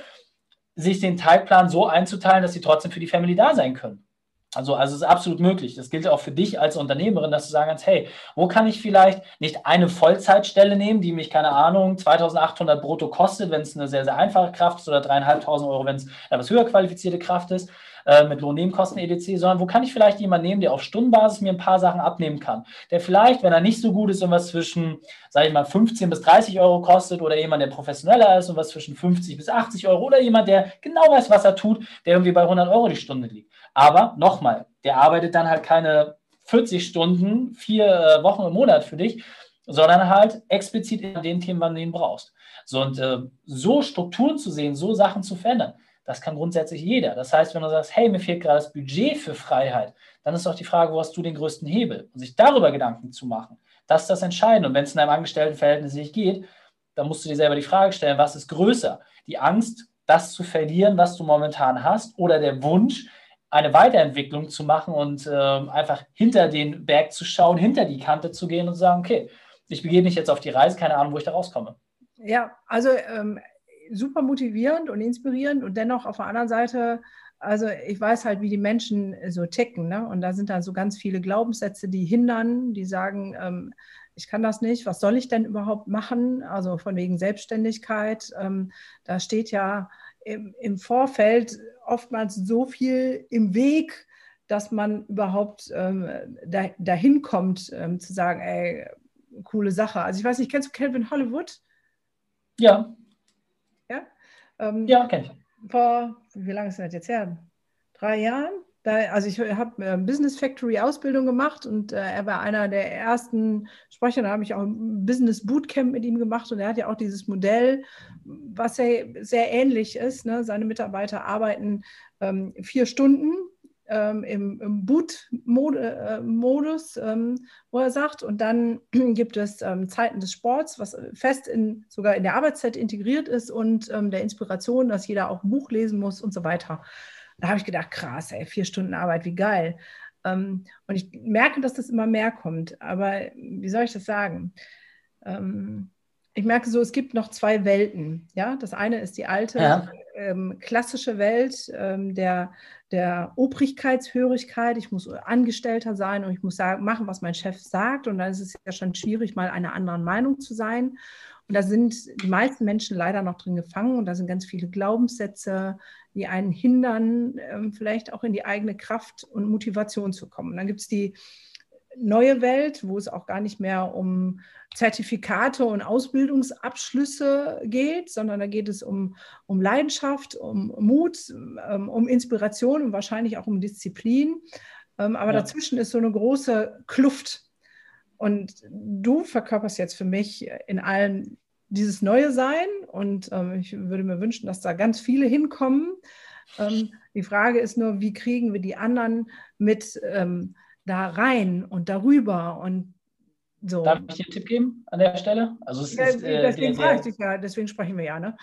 sich den Zeitplan so einzuteilen, dass sie trotzdem für die Family da sein können. Also, also es ist absolut möglich. Das gilt auch für dich als Unternehmerin, dass du sagen kannst, hey, wo kann ich vielleicht nicht eine Vollzeitstelle nehmen, die mich, keine Ahnung, 2800 brutto kostet, wenn es eine sehr, sehr einfache Kraft ist oder 3.500 Euro, wenn es etwas höher qualifizierte Kraft ist, äh, mit Lohnnebenkosten EDC, sondern wo kann ich vielleicht jemanden nehmen, der auf Stundenbasis mir ein paar Sachen abnehmen kann, der vielleicht, wenn er nicht so gut ist, irgendwas zwischen, sage ich mal, 15 bis 30 Euro kostet oder jemand, der professioneller ist, irgendwas zwischen 50 bis 80 Euro oder jemand, der genau weiß, was er tut, der irgendwie bei 100 Euro die Stunde liegt. Aber nochmal, der arbeitet dann halt keine 40 Stunden, vier äh, Wochen im Monat für dich, sondern halt explizit in den Themen, wann du ihn brauchst. So und äh, so Strukturen zu sehen, so Sachen zu verändern, das kann grundsätzlich jeder. Das heißt, wenn du sagst, hey, mir fehlt gerade das Budget für Freiheit, dann ist doch die Frage, wo hast du den größten Hebel? Und sich darüber Gedanken zu machen, das ist das Entscheidende. Und wenn es in einem Angestelltenverhältnis nicht geht, dann musst du dir selber die Frage stellen, was ist größer? Die Angst, das zu verlieren, was du momentan hast, oder der Wunsch, eine Weiterentwicklung zu machen und äh, einfach hinter den Berg zu schauen, hinter die Kante zu gehen und zu sagen, okay, ich begebe mich jetzt auf die Reise, keine Ahnung, wo ich da rauskomme. Ja, also ähm, super motivierend und inspirierend und dennoch auf der anderen Seite, also ich weiß halt, wie die Menschen so ticken, ne? Und da sind dann so ganz viele Glaubenssätze, die hindern, die sagen, ähm, ich kann das nicht, was soll ich denn überhaupt machen? Also von wegen Selbstständigkeit, ähm, da steht ja im, im Vorfeld oftmals so viel im Weg, dass man überhaupt ähm, da, dahin kommt, ähm, zu sagen, ey, coole Sache. Also ich weiß nicht, kennst du Calvin Hollywood? Ja. Ja? Ähm, ja, kenn ich. Vor, wie lange ist das jetzt her? Drei Jahren? Da, also ich habe äh, Business Factory Ausbildung gemacht und äh, er war einer der ersten Sprecher. Da habe ich auch ein Business Bootcamp mit ihm gemacht und er hat ja auch dieses Modell, was ja sehr ähnlich ist. Ne? Seine Mitarbeiter arbeiten ähm, vier Stunden ähm, im, im Boot-Modus, äh, ähm, wo er sagt, und dann gibt es ähm, Zeiten des Sports, was fest in, sogar in der Arbeitszeit integriert ist und ähm, der Inspiration, dass jeder auch ein Buch lesen muss und so weiter. Da habe ich gedacht, krass, ey, vier Stunden Arbeit, wie geil. Ähm, und ich merke, dass das immer mehr kommt. Aber wie soll ich das sagen? Ich merke so, es gibt noch zwei Welten. Ja, das eine ist die alte ja. ähm, klassische Welt ähm, der, der Obrigkeitshörigkeit. Ich muss Angestellter sein und ich muss sagen, machen, was mein Chef sagt. Und dann ist es ja schon schwierig, mal einer anderen Meinung zu sein. Und da sind die meisten Menschen leider noch drin gefangen und da sind ganz viele Glaubenssätze, die einen hindern, ähm, vielleicht auch in die eigene Kraft und Motivation zu kommen. Und dann gibt es die neue Welt, wo es auch gar nicht mehr um Zertifikate und Ausbildungsabschlüsse geht, sondern da geht es um, um Leidenschaft, um Mut, ähm, um Inspiration und wahrscheinlich auch um Disziplin. Ähm, aber ja. dazwischen ist so eine große Kluft. Und du verkörperst jetzt für mich in allen dieses neue Sein und ähm, ich würde mir wünschen, dass da ganz viele hinkommen. Die Frage ist nur, wie kriegen wir die anderen mit da rein und darüber und so. Darf ich dir einen Tipp geben an der Stelle? Also es ja, ist, äh, deswegen der, der, ja, deswegen sprechen wir ja, ne?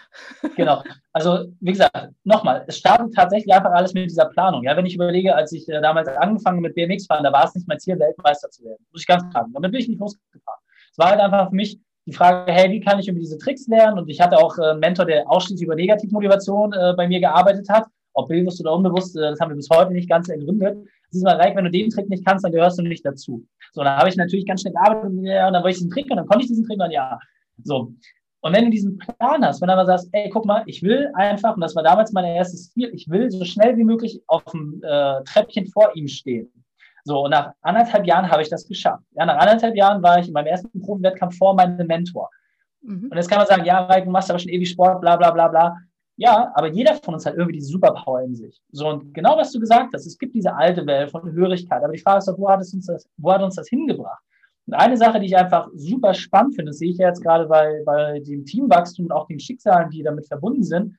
Genau. Also wie gesagt, nochmal, es startet tatsächlich einfach alles mit dieser Planung. Ja, wenn ich überlege, als ich äh, damals angefangen mit BMX fahren, da war es nicht mein Ziel, Weltmeister zu werden. Muss ich ganz sagen. Damit bin ich nicht losgefahren. Es war halt einfach für mich die Frage, hey, wie kann ich über diese Tricks lernen? Und ich hatte auch äh, einen Mentor, der ausschließlich über Negativmotivation äh, bei mir gearbeitet hat. Ob bewusst oder unbewusst, äh, das haben wir bis heute nicht ganz ergründet. Siehst mal, Reik, wenn du den Trick nicht kannst, dann gehörst du nicht dazu. So, dann habe ich natürlich ganz schnell gearbeitet und, ja, und dann wollte ich diesen Trick und dann konnte ich diesen Trick und ja. So. Und wenn du diesen Plan hast, wenn du aber sagst, ey, guck mal, ich will einfach, und das war damals mein erstes Ziel, ich will so schnell wie möglich auf dem äh, Treppchen vor ihm stehen. So, und nach anderthalb Jahren habe ich das geschafft. Ja, nach anderthalb Jahren war ich in meinem ersten Profiwettkampf vor meinem Mentor. Mhm. Und jetzt kann man sagen, ja, Reik, du machst aber schon ewig Sport, bla bla bla bla. Ja, aber jeder von uns hat irgendwie diese Superpower in sich. So, und genau was du gesagt hast, es gibt diese alte Welt von Hörigkeit. Aber die Frage ist doch, wo hat, es uns das, wo hat uns das hingebracht? Und eine Sache, die ich einfach super spannend finde, das sehe ich ja jetzt gerade bei, bei dem Teamwachstum und auch den Schicksalen, die damit verbunden sind,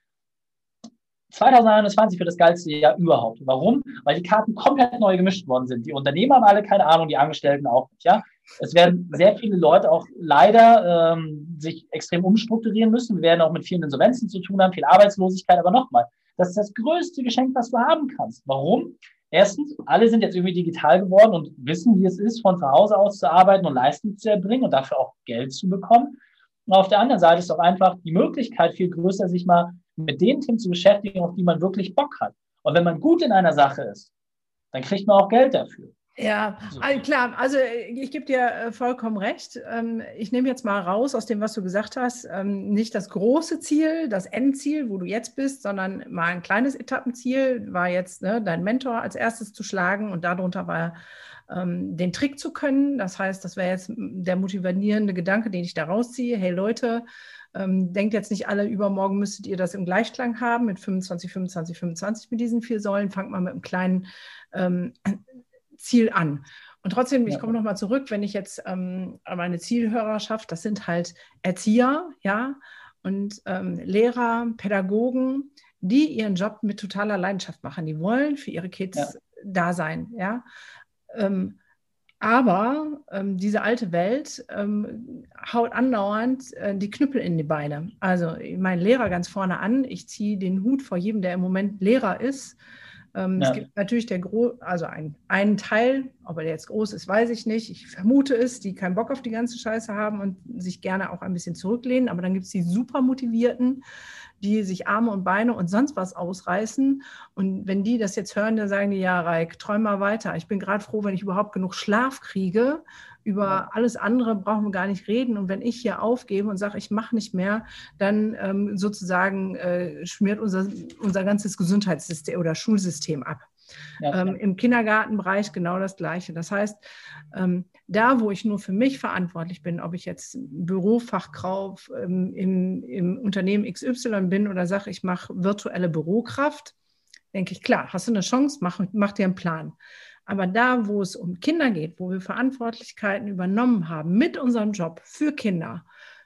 2021 wird das geilste Jahr überhaupt. Warum? Weil die Karten komplett neu gemischt worden sind. Die Unternehmer haben alle keine Ahnung, die Angestellten auch nicht. Ja? Es werden sehr viele Leute auch leider ähm, sich extrem umstrukturieren müssen. Wir werden auch mit vielen Insolvenzen zu tun haben, viel Arbeitslosigkeit. Aber nochmal, das ist das größte Geschenk, was du haben kannst. Warum? Erstens, alle sind jetzt irgendwie digital geworden und wissen, wie es ist, von zu Hause aus zu arbeiten und Leistung zu erbringen und dafür auch Geld zu bekommen. Und auf der anderen Seite ist auch einfach die Möglichkeit viel größer, sich mal mit den Themen zu beschäftigen, auf die man wirklich Bock hat. Und wenn man gut in einer Sache ist, dann kriegt man auch Geld dafür. Ja, so. klar. Also ich gebe dir äh, vollkommen recht. Ähm, ich nehme jetzt mal raus aus dem, was du gesagt hast, ähm, nicht das große Ziel, das Endziel, wo du jetzt bist, sondern mal ein kleines Etappenziel war jetzt ne, dein Mentor als erstes zu schlagen und darunter war ähm, den Trick zu können. Das heißt, das wäre jetzt der motivierende Gedanke, den ich da rausziehe. Hey Leute, denkt jetzt nicht alle, übermorgen müsstet ihr das im Gleichklang haben mit 25, 25, 25 mit diesen vier Säulen. Fangt mal mit einem kleinen ähm, Ziel an. Und trotzdem, ich komme nochmal zurück, wenn ich jetzt ähm, meine Zielhörerschaft, das sind halt Erzieher, ja, und ähm, Lehrer, Pädagogen, die ihren Job mit totaler Leidenschaft machen. Die wollen für ihre Kids ja. da sein, ja. Ähm, aber ähm, diese alte Welt ähm, haut andauernd äh, die Knüppel in die Beine. Also mein Lehrer ganz vorne an. Ich ziehe den Hut vor jedem, der im Moment Lehrer ist. Ähm, ja. Es gibt natürlich der Gro also ein, einen Teil, ob er jetzt groß ist, weiß ich nicht. Ich vermute es, die keinen Bock auf die ganze Scheiße haben und sich gerne auch ein bisschen zurücklehnen. Aber dann gibt es die super motivierten, die sich Arme und Beine und sonst was ausreißen. Und wenn die das jetzt hören, dann sagen die, ja, Reik, träum mal weiter. Ich bin gerade froh, wenn ich überhaupt genug Schlaf kriege. Über alles andere brauchen wir gar nicht reden. Und wenn ich hier aufgebe und sage, ich mache nicht mehr, dann ähm, sozusagen äh, schmiert unser, unser ganzes Gesundheitssystem oder Schulsystem ab. Ja, ähm, Im Kindergartenbereich genau das Gleiche. Das heißt, ähm, da, wo ich nur für mich verantwortlich bin, ob ich jetzt Bürofachkraft ähm, im, im Unternehmen XY bin oder sage, ich mache virtuelle Bürokraft, denke ich, klar, hast du eine Chance, mach, mach dir einen Plan. Aber da, wo es um Kinder geht, wo wir Verantwortlichkeiten übernommen haben mit unserem Job für Kinder,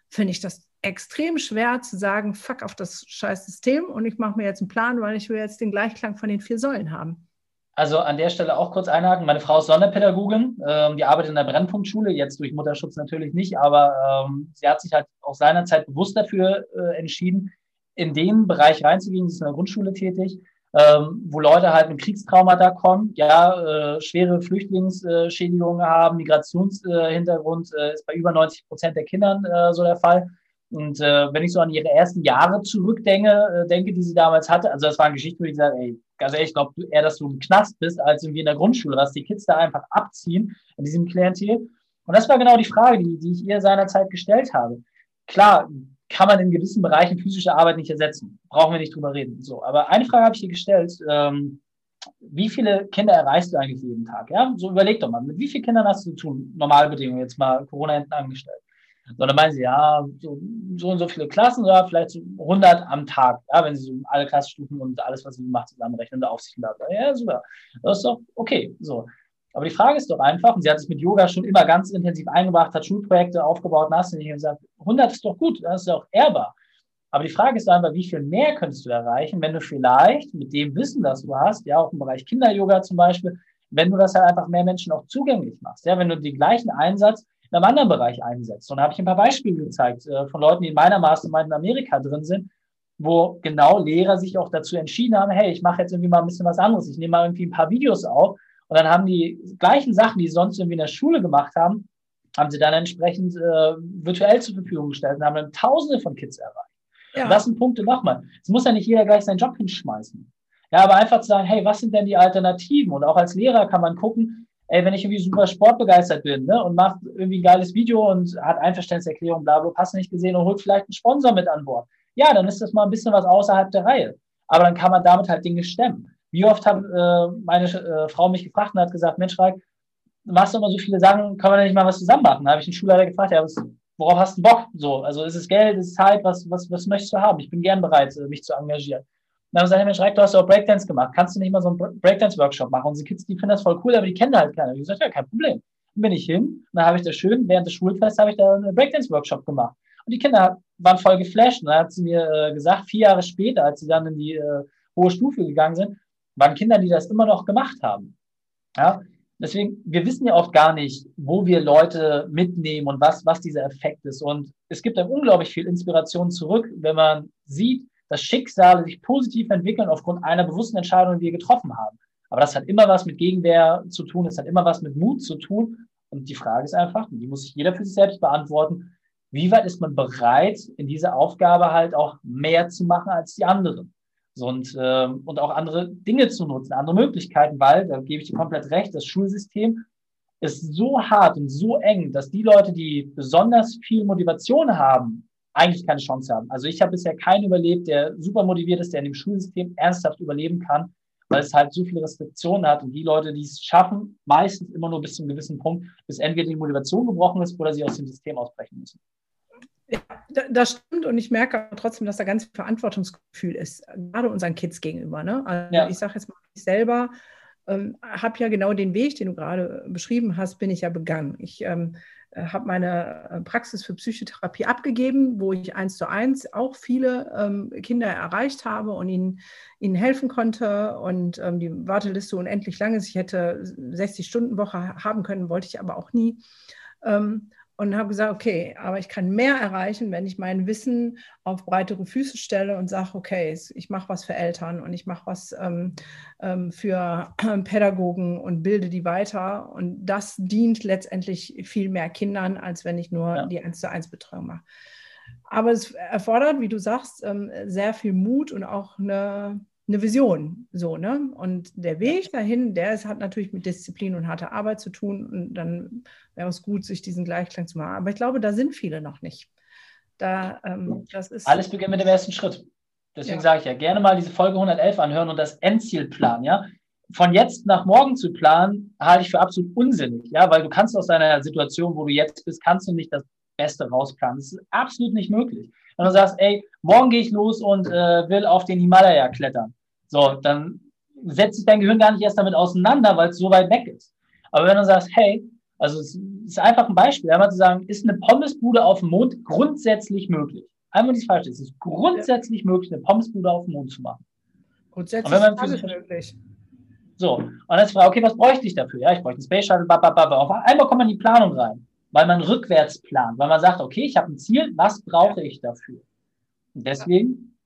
finde ich das extrem schwer zu sagen, fuck auf das scheiß System und ich mache mir jetzt einen Plan, weil ich will jetzt den Gleichklang von den vier Säulen haben. Also an der Stelle auch kurz einhaken. Meine Frau ist Sonderpädagogin, ähm, die arbeitet in der Brennpunktschule, jetzt durch Mutterschutz natürlich nicht, aber ähm, sie hat sich halt auch seinerzeit bewusst dafür äh, entschieden, in den Bereich reinzugehen. Sie ist in der Grundschule tätig, ähm, wo Leute halt mit Kriegstraumata kommen, ja, äh, schwere Flüchtlingsschädigungen haben, Migrationshintergrund äh, ist bei über 90 Prozent der Kindern äh, so der Fall. Und äh, wenn ich so an ihre ersten Jahre zurückdenke, äh, denke, die sie damals hatte, also das war eine Geschichte, wo ich sage, ey, ganz ehrlich, ich glaube eher, dass du im Knast bist, als irgendwie in der Grundschule, was die Kids da einfach abziehen in diesem Klientel. Und das war genau die Frage, die, die ich ihr seinerzeit gestellt habe. Klar, kann man in gewissen Bereichen physische Arbeit nicht ersetzen. Brauchen wir nicht drüber reden. So, aber eine Frage habe ich dir gestellt. Ähm, wie viele Kinder erreichst du eigentlich jeden Tag? Ja, so überleg doch mal, mit wie vielen Kindern hast du zu tun? Normalbedingungen, jetzt mal Corona hinten angestellt. Sondern meinen sie, ja, so, so und so viele Klassen, oder vielleicht so 100 am Tag, ja, wenn sie so alle Klassenstufen und alles, was sie macht, zusammenrechnen und Aufsicht haben. Ja, super. Das ist doch okay. So. Aber die Frage ist doch einfach, und sie hat sich mit Yoga schon immer ganz intensiv eingebracht, hat Schulprojekte aufgebaut und hast du nicht gesagt, 100 ist doch gut, das ist ja auch ehrbar. Aber die Frage ist einfach, wie viel mehr könntest du erreichen, wenn du vielleicht mit dem Wissen, das du hast, ja, auch im Bereich Kinder-Yoga zum Beispiel, wenn du das halt einfach mehr Menschen auch zugänglich machst, ja, wenn du den gleichen Einsatz in einem anderen Bereich einsetzt. Und da habe ich ein paar Beispiele gezeigt äh, von Leuten, die in meiner Mastermind in Amerika drin sind, wo genau Lehrer sich auch dazu entschieden haben, hey, ich mache jetzt irgendwie mal ein bisschen was anderes. Ich nehme mal irgendwie ein paar Videos auf und dann haben die gleichen Sachen, die sie sonst irgendwie in der Schule gemacht haben, haben sie dann entsprechend äh, virtuell zur Verfügung gestellt und haben dann Tausende von Kids erreicht. Ja. Und das sind Punkte nochmal. Es muss ja nicht jeder gleich seinen Job hinschmeißen. Ja, aber einfach zu sagen, hey, was sind denn die Alternativen? Und auch als Lehrer kann man gucken, ey, wenn ich irgendwie super sportbegeistert bin ne, und macht irgendwie ein geiles Video und hat Einverständniserklärung, bla, bla, hast nicht gesehen und holt vielleicht einen Sponsor mit an Bord. Ja, dann ist das mal ein bisschen was außerhalb der Reihe. Aber dann kann man damit halt Dinge stemmen. Wie oft hat äh, meine äh, Frau mich gefragt und hat gesagt, Mensch, Reik, machst du immer so viele Sachen, können wir nicht mal was zusammen machen? Da habe ich den Schulleiter gefragt, ja, was, worauf hast du Bock? So, also ist es Geld, ist es Zeit, was, was, was möchtest du haben? Ich bin gern bereit, äh, mich zu engagieren. dann haben sie gesagt, Mensch, Reik, du hast ja auch Breakdance gemacht. Kannst du nicht mal so einen Breakdance-Workshop machen? Und die Kids, die finden das voll cool, aber die kennen halt keiner. Ich gesagt, ja, kein Problem. Dann bin ich hin, und dann habe ich da schön, während des Schulfests habe ich da einen Breakdance-Workshop gemacht. Und die Kinder waren voll geflasht. Und dann hat sie mir äh, gesagt, vier Jahre später, als sie dann in die äh, hohe Stufe gegangen sind, waren Kinder, die das immer noch gemacht haben. Ja, deswegen, wir wissen ja oft gar nicht, wo wir Leute mitnehmen und was, was dieser Effekt ist. Und es gibt dann unglaublich viel Inspiration zurück, wenn man sieht, dass Schicksale sich positiv entwickeln aufgrund einer bewussten Entscheidung, die wir getroffen haben. Aber das hat immer was mit Gegenwehr zu tun, es hat immer was mit Mut zu tun. Und die Frage ist einfach, die muss sich jeder für sich selbst beantworten, wie weit ist man bereit, in dieser Aufgabe halt auch mehr zu machen als die anderen? Und, äh, und auch andere Dinge zu nutzen, andere Möglichkeiten, weil, da gebe ich dir komplett recht, das Schulsystem ist so hart und so eng, dass die Leute, die besonders viel Motivation haben, eigentlich keine Chance haben. Also ich habe bisher keinen überlebt, der super motiviert ist, der in dem Schulsystem ernsthaft überleben kann, weil es halt so viele Restriktionen hat. Und die Leute, die es schaffen, meistens immer nur bis zu einem gewissen Punkt, bis entweder die Motivation gebrochen ist oder sie aus dem System ausbrechen müssen. Ja, das stimmt und ich merke trotzdem, dass da ganz viel Verantwortungsgefühl ist, gerade unseren Kids gegenüber. Ne? Also ja. ich sage jetzt mal, ich selber ähm, habe ja genau den Weg, den du gerade beschrieben hast, bin ich ja begangen. Ich ähm, habe meine äh, Praxis für Psychotherapie abgegeben, wo ich eins zu eins auch viele ähm, Kinder erreicht habe und ihnen, ihnen helfen konnte und ähm, die Warteliste unendlich lang ist. Ich hätte 60 Stunden Woche haben können, wollte ich aber auch nie. Ähm, und habe gesagt, okay, aber ich kann mehr erreichen, wenn ich mein Wissen auf breitere Füße stelle und sage, okay, ich mache was für Eltern und ich mache was ähm, ähm, für Pädagogen und bilde die weiter. Und das dient letztendlich viel mehr Kindern, als wenn ich nur ja. die 1 zu 1 Betreuung mache. Aber es erfordert, wie du sagst, ähm, sehr viel Mut und auch eine eine Vision, so, ne? Und der Weg dahin, der ist, hat natürlich mit Disziplin und harter Arbeit zu tun. Und dann wäre es gut, sich diesen Gleichklang zu machen. Aber ich glaube, da sind viele noch nicht. Da, ähm, das ist Alles beginnt mit dem ersten Schritt. Deswegen ja. sage ich ja, gerne mal diese Folge 111 anhören und das Endziel planen, ja? Von jetzt nach morgen zu planen, halte ich für absolut unsinnig, ja? Weil du kannst aus deiner Situation, wo du jetzt bist, kannst du nicht das Beste rausplanen. Das ist absolut nicht möglich. Wenn du sagst, ey, morgen gehe ich los und äh, will auf den Himalaya klettern. So, dann setzt sich dein Gehirn gar nicht erst damit auseinander, weil es so weit weg ist. Aber wenn du sagst, hey, also es ist einfach ein Beispiel, einmal zu sagen, ist eine Pommesbude auf dem Mond grundsätzlich möglich? Einmal nicht falsch, es ist grundsätzlich ja. möglich, eine Pommesbude auf dem Mond zu machen. Grundsätzlich ist alles möglich. So, und dann ist die Frage, okay, was bräuchte ich dafür? Ja, ich bräuchte einen Space Shuttle, babababa. Auf einmal kommt man in die Planung rein weil man rückwärts plant, weil man sagt, okay, ich habe ein Ziel, was brauche ich dafür? Und deswegen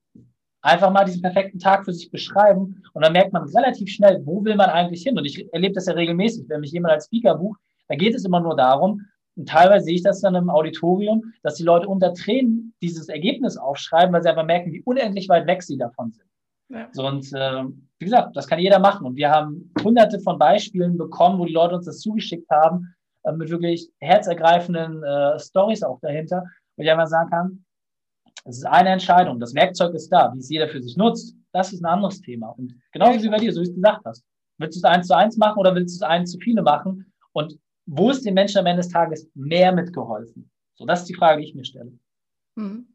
einfach mal diesen perfekten Tag für sich beschreiben und dann merkt man relativ schnell, wo will man eigentlich hin? Und ich erlebe das ja regelmäßig, wenn mich jemand als Speaker bucht, da geht es immer nur darum, und teilweise sehe ich das dann im Auditorium, dass die Leute unter Tränen dieses Ergebnis aufschreiben, weil sie einfach merken, wie unendlich weit weg sie davon sind. Ja. So, und äh, wie gesagt, das kann jeder machen. Und wir haben hunderte von Beispielen bekommen, wo die Leute uns das zugeschickt haben, äh, mit wirklich herzergreifenden äh, Stories auch dahinter, wo ich einfach sagen kann, es ist eine Entscheidung, das Werkzeug ist da, wie es jeder für sich nutzt, das ist ein anderes Thema. Und genauso wie bei dir, so wie du es gesagt hast. Willst du es eins zu eins machen oder willst du es eins zu viele machen? Und wo ist den Menschen am Ende des Tages mehr mitgeholfen? So, das ist die Frage, die ich mir stelle. Mhm.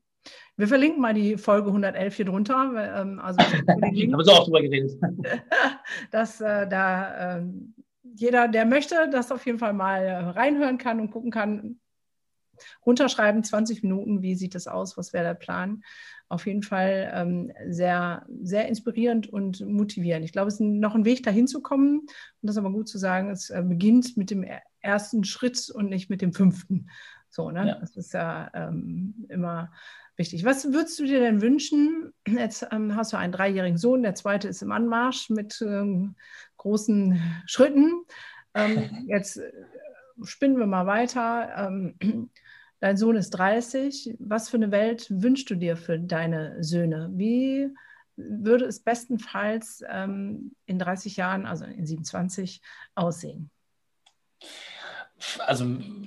Wir verlinken mal die Folge 111 hier drunter. Ähm, also ich habe so auch drüber geredet. dass äh, da ähm, jeder, der möchte, das auf jeden Fall mal reinhören kann und gucken kann, runterschreiben, 20 Minuten, wie sieht das aus, was wäre der Plan. Auf jeden Fall ähm, sehr, sehr inspirierend und motivierend. Ich glaube, es ist noch ein Weg dahin zu kommen. Und das ist aber gut zu sagen, es äh, beginnt mit dem ersten Schritt und nicht mit dem fünften. So, ne? Ja. Das ist ja ähm, immer wichtig. Was würdest du dir denn wünschen? Jetzt ähm, hast du einen dreijährigen Sohn, der zweite ist im Anmarsch mit ähm, großen Schritten. Ähm, jetzt äh, spinnen wir mal weiter. Ähm, dein Sohn ist 30. Was für eine Welt wünschst du dir für deine Söhne? Wie würde es bestenfalls ähm, in 30 Jahren, also in 27, aussehen? Also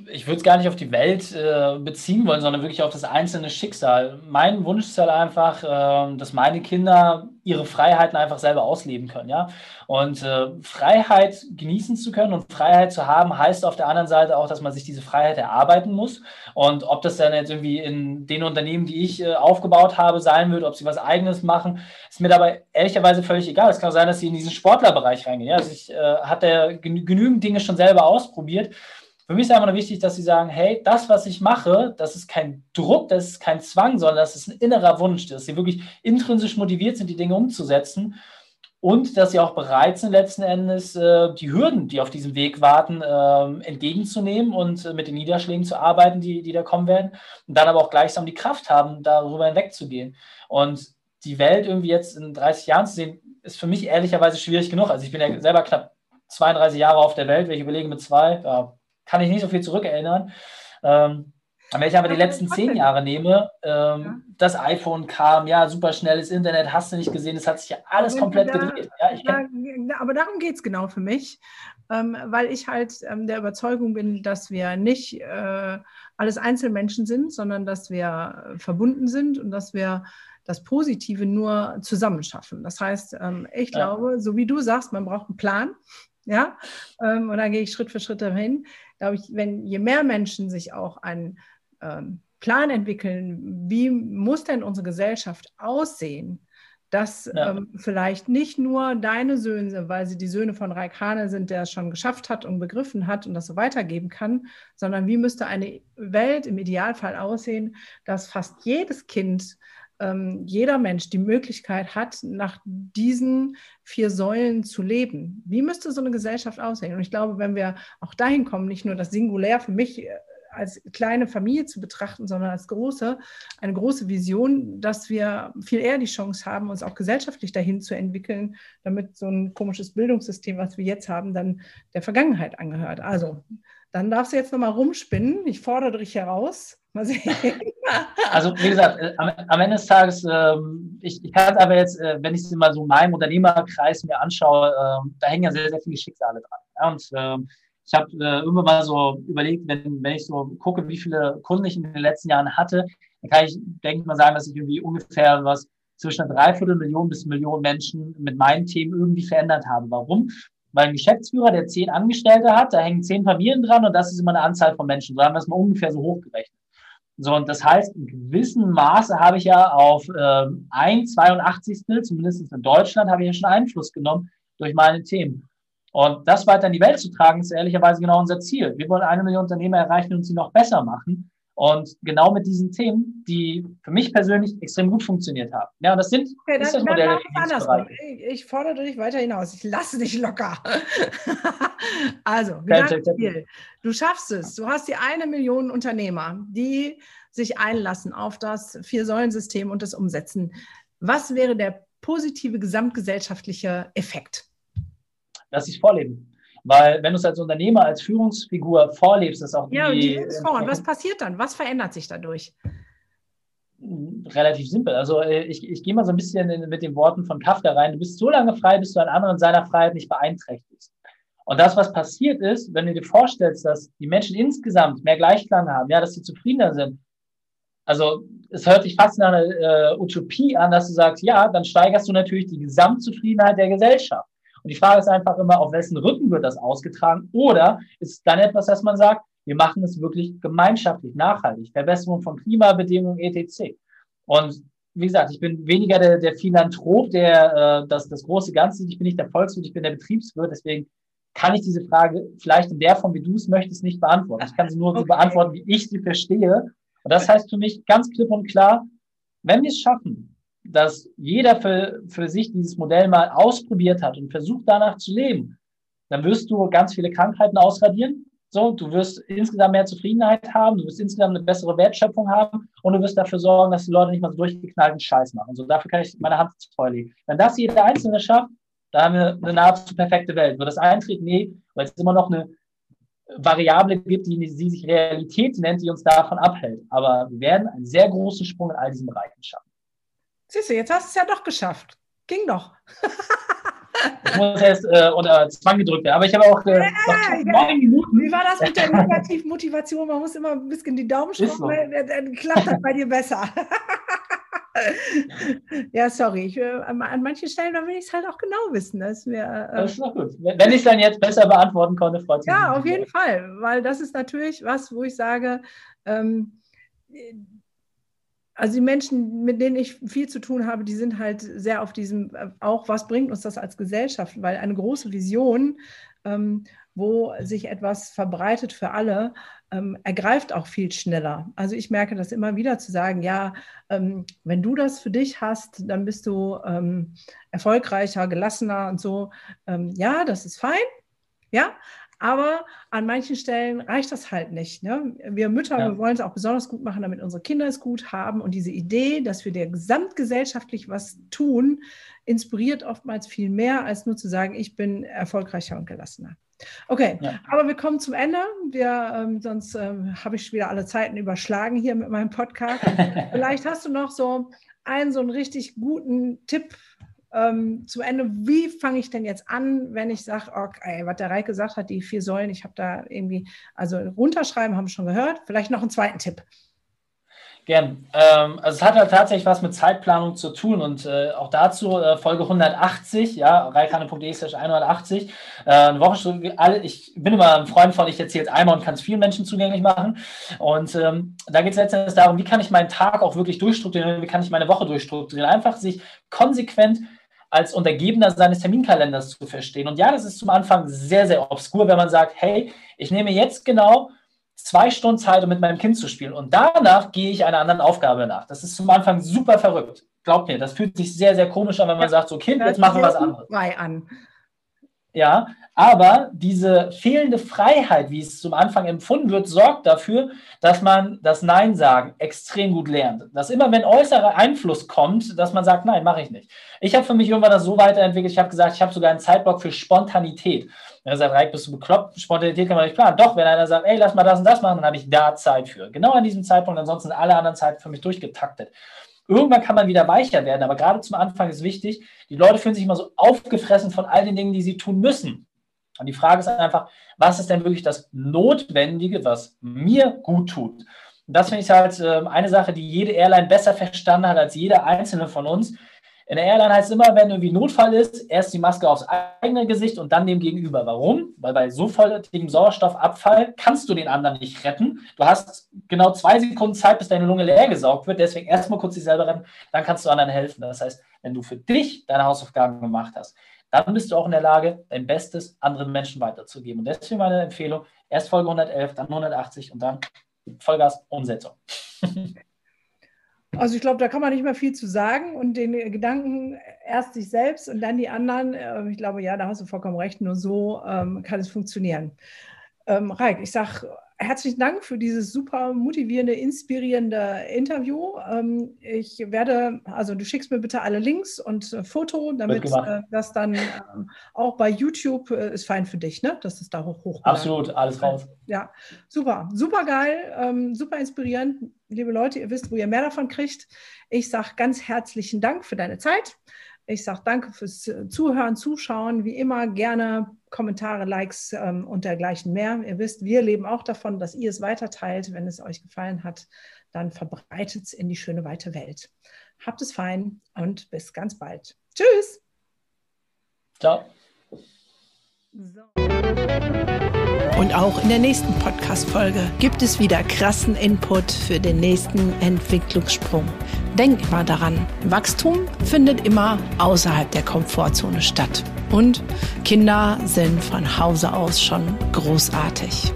ich würde es gar nicht auf die Welt äh, beziehen wollen, sondern wirklich auf das einzelne Schicksal. Mein Wunsch ist halt einfach, äh, dass meine Kinder ihre Freiheiten einfach selber ausleben können, ja. Und äh, Freiheit genießen zu können und Freiheit zu haben, heißt auf der anderen Seite auch, dass man sich diese Freiheit erarbeiten muss. Und ob das dann jetzt irgendwie in den Unternehmen, die ich äh, aufgebaut habe, sein wird, ob sie was Eigenes machen, ist mir dabei ehrlicherweise völlig egal. Es kann sein, dass sie in diesen Sportlerbereich reingehen. Ja? Also ich äh, hatte genügend Dinge schon selber ausprobiert. Für mich ist einfach nur wichtig, dass sie sagen, hey, das, was ich mache, das ist kein Druck, das ist kein Zwang, sondern das ist ein innerer Wunsch, dass sie wirklich intrinsisch motiviert sind, die Dinge umzusetzen und dass sie auch bereit sind, letzten Endes äh, die Hürden, die auf diesem Weg warten, äh, entgegenzunehmen und äh, mit den Niederschlägen zu arbeiten, die, die da kommen werden und dann aber auch gleichsam die Kraft haben, darüber hinwegzugehen. Und die Welt irgendwie jetzt in 30 Jahren zu sehen, ist für mich ehrlicherweise schwierig genug. Also ich bin ja selber knapp 32 Jahre auf der Welt, wenn ich überlege mit zwei, ja, kann ich nicht so viel zurückerinnern. Ähm, wenn ich aber die letzten zehn Jahre nehme, ähm, das iPhone kam, ja, super schnelles Internet, hast du nicht gesehen, es hat sich ja alles aber komplett da, gedreht. Ja, da, aber darum geht es genau für mich, ähm, weil ich halt ähm, der Überzeugung bin, dass wir nicht äh, alles Einzelmenschen sind, sondern dass wir verbunden sind und dass wir das Positive nur zusammen schaffen. Das heißt, ähm, ich ja. glaube, so wie du sagst, man braucht einen Plan. Ja, ähm, und dann gehe ich Schritt für Schritt dahin glaube ich, wenn je mehr Menschen sich auch einen ähm, Plan entwickeln, wie muss denn unsere Gesellschaft aussehen, dass ja. ähm, vielleicht nicht nur deine Söhne, weil sie die Söhne von Raikane sind, der es schon geschafft hat und begriffen hat und das so weitergeben kann, sondern wie müsste eine Welt im Idealfall aussehen, dass fast jedes Kind ähm, jeder Mensch die Möglichkeit hat, nach diesen vier Säulen zu leben. Wie müsste so eine Gesellschaft aussehen? Und ich glaube, wenn wir auch dahin kommen, nicht nur das Singulär für mich äh, als kleine Familie zu betrachten, sondern als große, eine große Vision, dass wir viel eher die Chance haben, uns auch gesellschaftlich dahin zu entwickeln, damit so ein komisches Bildungssystem, was wir jetzt haben, dann der Vergangenheit angehört. Also, dann darfst du jetzt nochmal rumspinnen. Ich fordere dich heraus. Mal sehen. Also wie gesagt, äh, am, am Ende des Tages, ähm, ich, ich kann es aber jetzt, äh, wenn ich es mal so in meinem Unternehmerkreis mir anschaue, äh, da hängen ja sehr, sehr viele Schicksale dran. Ja? Und ähm, ich habe äh, irgendwann mal so überlegt, wenn, wenn ich so gucke, wie viele Kunden ich in den letzten Jahren hatte, dann kann ich, denke ich mal, sagen, dass ich irgendwie ungefähr was zwischen einer Dreiviertelmillion bis Millionen Menschen mit meinen Themen irgendwie verändert habe. Warum? Weil ein Geschäftsführer, der zehn Angestellte hat, da hängen zehn Familien dran und das ist immer eine Anzahl von Menschen. So haben wir es mal ungefähr so hochgerechnet. So, und das heißt, in gewissem Maße habe ich ja auf äh, ein 82. zumindest in Deutschland, habe ich ja schon Einfluss genommen durch meine Themen. Und das weiter in die Welt zu tragen, ist ehrlicherweise genau unser Ziel. Wir wollen eine Million Unternehmer erreichen und sie noch besser machen. Und genau mit diesen Themen, die für mich persönlich extrem gut funktioniert haben. Ja, und das sind okay, dann, das Modell. Ich, ich fordere dich weiter hinaus. Ich lasse dich locker. also, Gedankenspiel. Du schaffst es. Du hast die eine Million Unternehmer, die sich einlassen auf das Vier-Säulen-System und das umsetzen. Was wäre der positive gesamtgesellschaftliche Effekt? Dass sie es vorleben. Weil wenn du es als Unternehmer, als Führungsfigur vorlebst, ist auch die... Ja, und die vor. Und was passiert dann? Was verändert sich dadurch? Relativ simpel. Also äh, ich, ich gehe mal so ein bisschen in, mit den Worten von Kafka rein. Du bist so lange frei, bis du einen anderen seiner Freiheit nicht beeinträchtigst. Und das, was passiert ist, wenn du dir vorstellst, dass die Menschen insgesamt mehr Gleichklang haben, ja, dass sie zufriedener sind. Also es hört sich fast nach einer äh, Utopie an, dass du sagst, ja, dann steigerst du natürlich die Gesamtzufriedenheit der Gesellschaft. Und die Frage ist einfach immer, auf wessen Rücken wird das ausgetragen? Oder ist es dann etwas, dass man sagt, wir machen es wirklich gemeinschaftlich, nachhaltig, Verbesserung von Klimabedingungen, etc. Und wie gesagt, ich bin weniger der, der Philanthrop, der äh, das, das große Ganze, ich bin nicht der Volkswirt, ich bin der Betriebswirt, deswegen kann ich diese Frage vielleicht in der Form, wie du es möchtest, nicht beantworten. Ich kann sie nur okay. so beantworten, wie ich sie verstehe. Und das heißt für mich ganz klipp und klar, wenn wir es schaffen, dass jeder für, für sich dieses Modell mal ausprobiert hat und versucht danach zu leben, dann wirst du ganz viele Krankheiten ausradieren. So, du wirst insgesamt mehr Zufriedenheit haben, du wirst insgesamt eine bessere Wertschöpfung haben und du wirst dafür sorgen, dass die Leute nicht mal so durchgeknallten Scheiß machen. So, dafür kann ich meine Hand vorlegen. Wenn das jeder Einzelne schafft, dann haben wir eine nahezu perfekte Welt. Wird das eintreten? Nee, weil es immer noch eine Variable gibt, die, die sich Realität nennt, die uns davon abhält. Aber wir werden einen sehr großen Sprung in all diesen Bereichen schaffen. Siehst du, jetzt hast du es ja doch geschafft. Ging doch. Ich muss erst äh, unter Zwang gedrückt werden. Aber ich habe auch äh, ja, neun Minuten. Wie war das mit der Negativmotivation? Man muss immer ein bisschen die Daumen schrauben, so. dann klappt das bei dir besser. ja, sorry. Ich, äh, an manchen Stellen da will ich es halt auch genau wissen. Dass wir, äh, das ist doch gut. Wenn ich es dann jetzt besser beantworten konnte, freut mich. Ja, auf jeden Fall. Weil das ist natürlich was, wo ich sage, ähm, also die Menschen, mit denen ich viel zu tun habe, die sind halt sehr auf diesem, äh, auch was bringt uns das als Gesellschaft, weil eine große Vision, ähm, wo sich etwas verbreitet für alle, ähm, ergreift auch viel schneller. Also ich merke das immer wieder zu sagen, ja, ähm, wenn du das für dich hast, dann bist du ähm, erfolgreicher, gelassener und so. Ähm, ja, das ist fein. Ja, aber an manchen Stellen reicht das halt nicht. Ne? Wir Mütter, ja. wir wollen es auch besonders gut machen, damit unsere Kinder es gut haben. Und diese Idee, dass wir der gesamtgesellschaftlich was tun, inspiriert oftmals viel mehr, als nur zu sagen, ich bin erfolgreicher und gelassener. Okay, ja. aber wir kommen zum Ende. Wir, ähm, sonst ähm, habe ich wieder alle Zeiten überschlagen hier mit meinem Podcast. Vielleicht hast du noch so einen so einen richtig guten Tipp ähm, zum Ende, wie fange ich denn jetzt an, wenn ich sage, okay, was der Reik gesagt hat, die vier Säulen, ich habe da irgendwie, also runterschreiben, haben wir schon gehört. Vielleicht noch einen zweiten Tipp. Gern. Ähm, also es hat halt tatsächlich was mit Zeitplanung zu tun und äh, auch dazu äh, Folge 180, ja, reikane.de slash 180. Äh, eine Woche, alle, ich bin immer ein Freund von, ich erzähle es einmal und kann es vielen Menschen zugänglich machen. Und ähm, da geht es letztendlich darum, wie kann ich meinen Tag auch wirklich durchstrukturieren, wie kann ich meine Woche durchstrukturieren. Einfach sich konsequent als Untergebener seines Terminkalenders zu verstehen. Und ja, das ist zum Anfang sehr, sehr obskur, wenn man sagt, hey, ich nehme jetzt genau zwei Stunden Zeit, um mit meinem Kind zu spielen. Und danach gehe ich einer anderen Aufgabe nach. Das ist zum Anfang super verrückt. Glaubt mir, das fühlt sich sehr, sehr komisch an, wenn man ja, sagt, so Kind, jetzt machen wir was anderes. An. Ja, aber diese fehlende Freiheit, wie es zum Anfang empfunden wird, sorgt dafür, dass man das Nein sagen extrem gut lernt. Dass immer, wenn äußerer Einfluss kommt, dass man sagt, nein, mache ich nicht. Ich habe für mich irgendwann das so weiterentwickelt, ich habe gesagt, ich habe sogar einen Zeitblock für Spontanität. Er sagt, Reik, bist du bekloppt? Spontanität kann man nicht planen. Doch, wenn einer sagt, ey, lass mal das und das machen, dann habe ich da Zeit für. Genau an diesem Zeitpunkt, ansonsten alle anderen Zeiten für mich durchgetaktet. Irgendwann kann man wieder weicher werden, aber gerade zum Anfang ist wichtig, die Leute fühlen sich immer so aufgefressen von all den Dingen, die sie tun müssen. Und die Frage ist einfach, was ist denn wirklich das Notwendige, was mir gut tut? Und das finde ich halt ähm, eine Sache, die jede Airline besser verstanden hat als jeder einzelne von uns. In der Airline heißt es immer, wenn irgendwie Notfall ist, erst die Maske aufs eigene Gesicht und dann dem Gegenüber. Warum? Weil bei so vollständigem Sauerstoffabfall kannst du den anderen nicht retten. Du hast genau zwei Sekunden Zeit, bis deine Lunge leer gesaugt wird. Deswegen erstmal kurz dich selber retten, dann kannst du anderen helfen. Das heißt, wenn du für dich deine Hausaufgaben gemacht hast, dann bist du auch in der Lage, dein Bestes anderen Menschen weiterzugeben. Und deswegen meine Empfehlung, erst Folge 111, dann 180 und dann Vollgas Umsetzung. Also ich glaube, da kann man nicht mehr viel zu sagen und den Gedanken erst sich selbst und dann die anderen. Äh, ich glaube, ja, da hast du vollkommen recht. Nur so ähm, kann es funktionieren. Ähm, Reik, ich sage herzlichen Dank für dieses super motivierende, inspirierende Interview. Ähm, ich werde, also du schickst mir bitte alle Links und äh, Foto, damit äh, das dann ähm, auch bei YouTube äh, ist fein für dich, ne? Dass es da hoch hoch. Absolut, alles raus. Ja, super, super geil, ähm, super inspirierend. Liebe Leute, ihr wisst, wo ihr mehr davon kriegt. Ich sage ganz herzlichen Dank für deine Zeit. Ich sage danke fürs Zuhören, Zuschauen. Wie immer gerne Kommentare, Likes ähm, und dergleichen mehr. Ihr wisst, wir leben auch davon, dass ihr es weiterteilt. Wenn es euch gefallen hat, dann verbreitet es in die schöne weite Welt. Habt es fein und bis ganz bald. Tschüss. Ciao. Und auch in der nächsten Podcast-Folge gibt es wieder krassen Input für den nächsten Entwicklungssprung. Denk immer daran, Wachstum findet immer außerhalb der Komfortzone statt. Und Kinder sind von Hause aus schon großartig.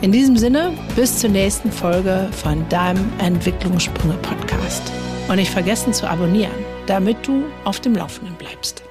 In diesem Sinne, bis zur nächsten Folge von deinem Entwicklungssprünge Podcast. Und nicht vergessen zu abonnieren, damit du auf dem Laufenden bleibst.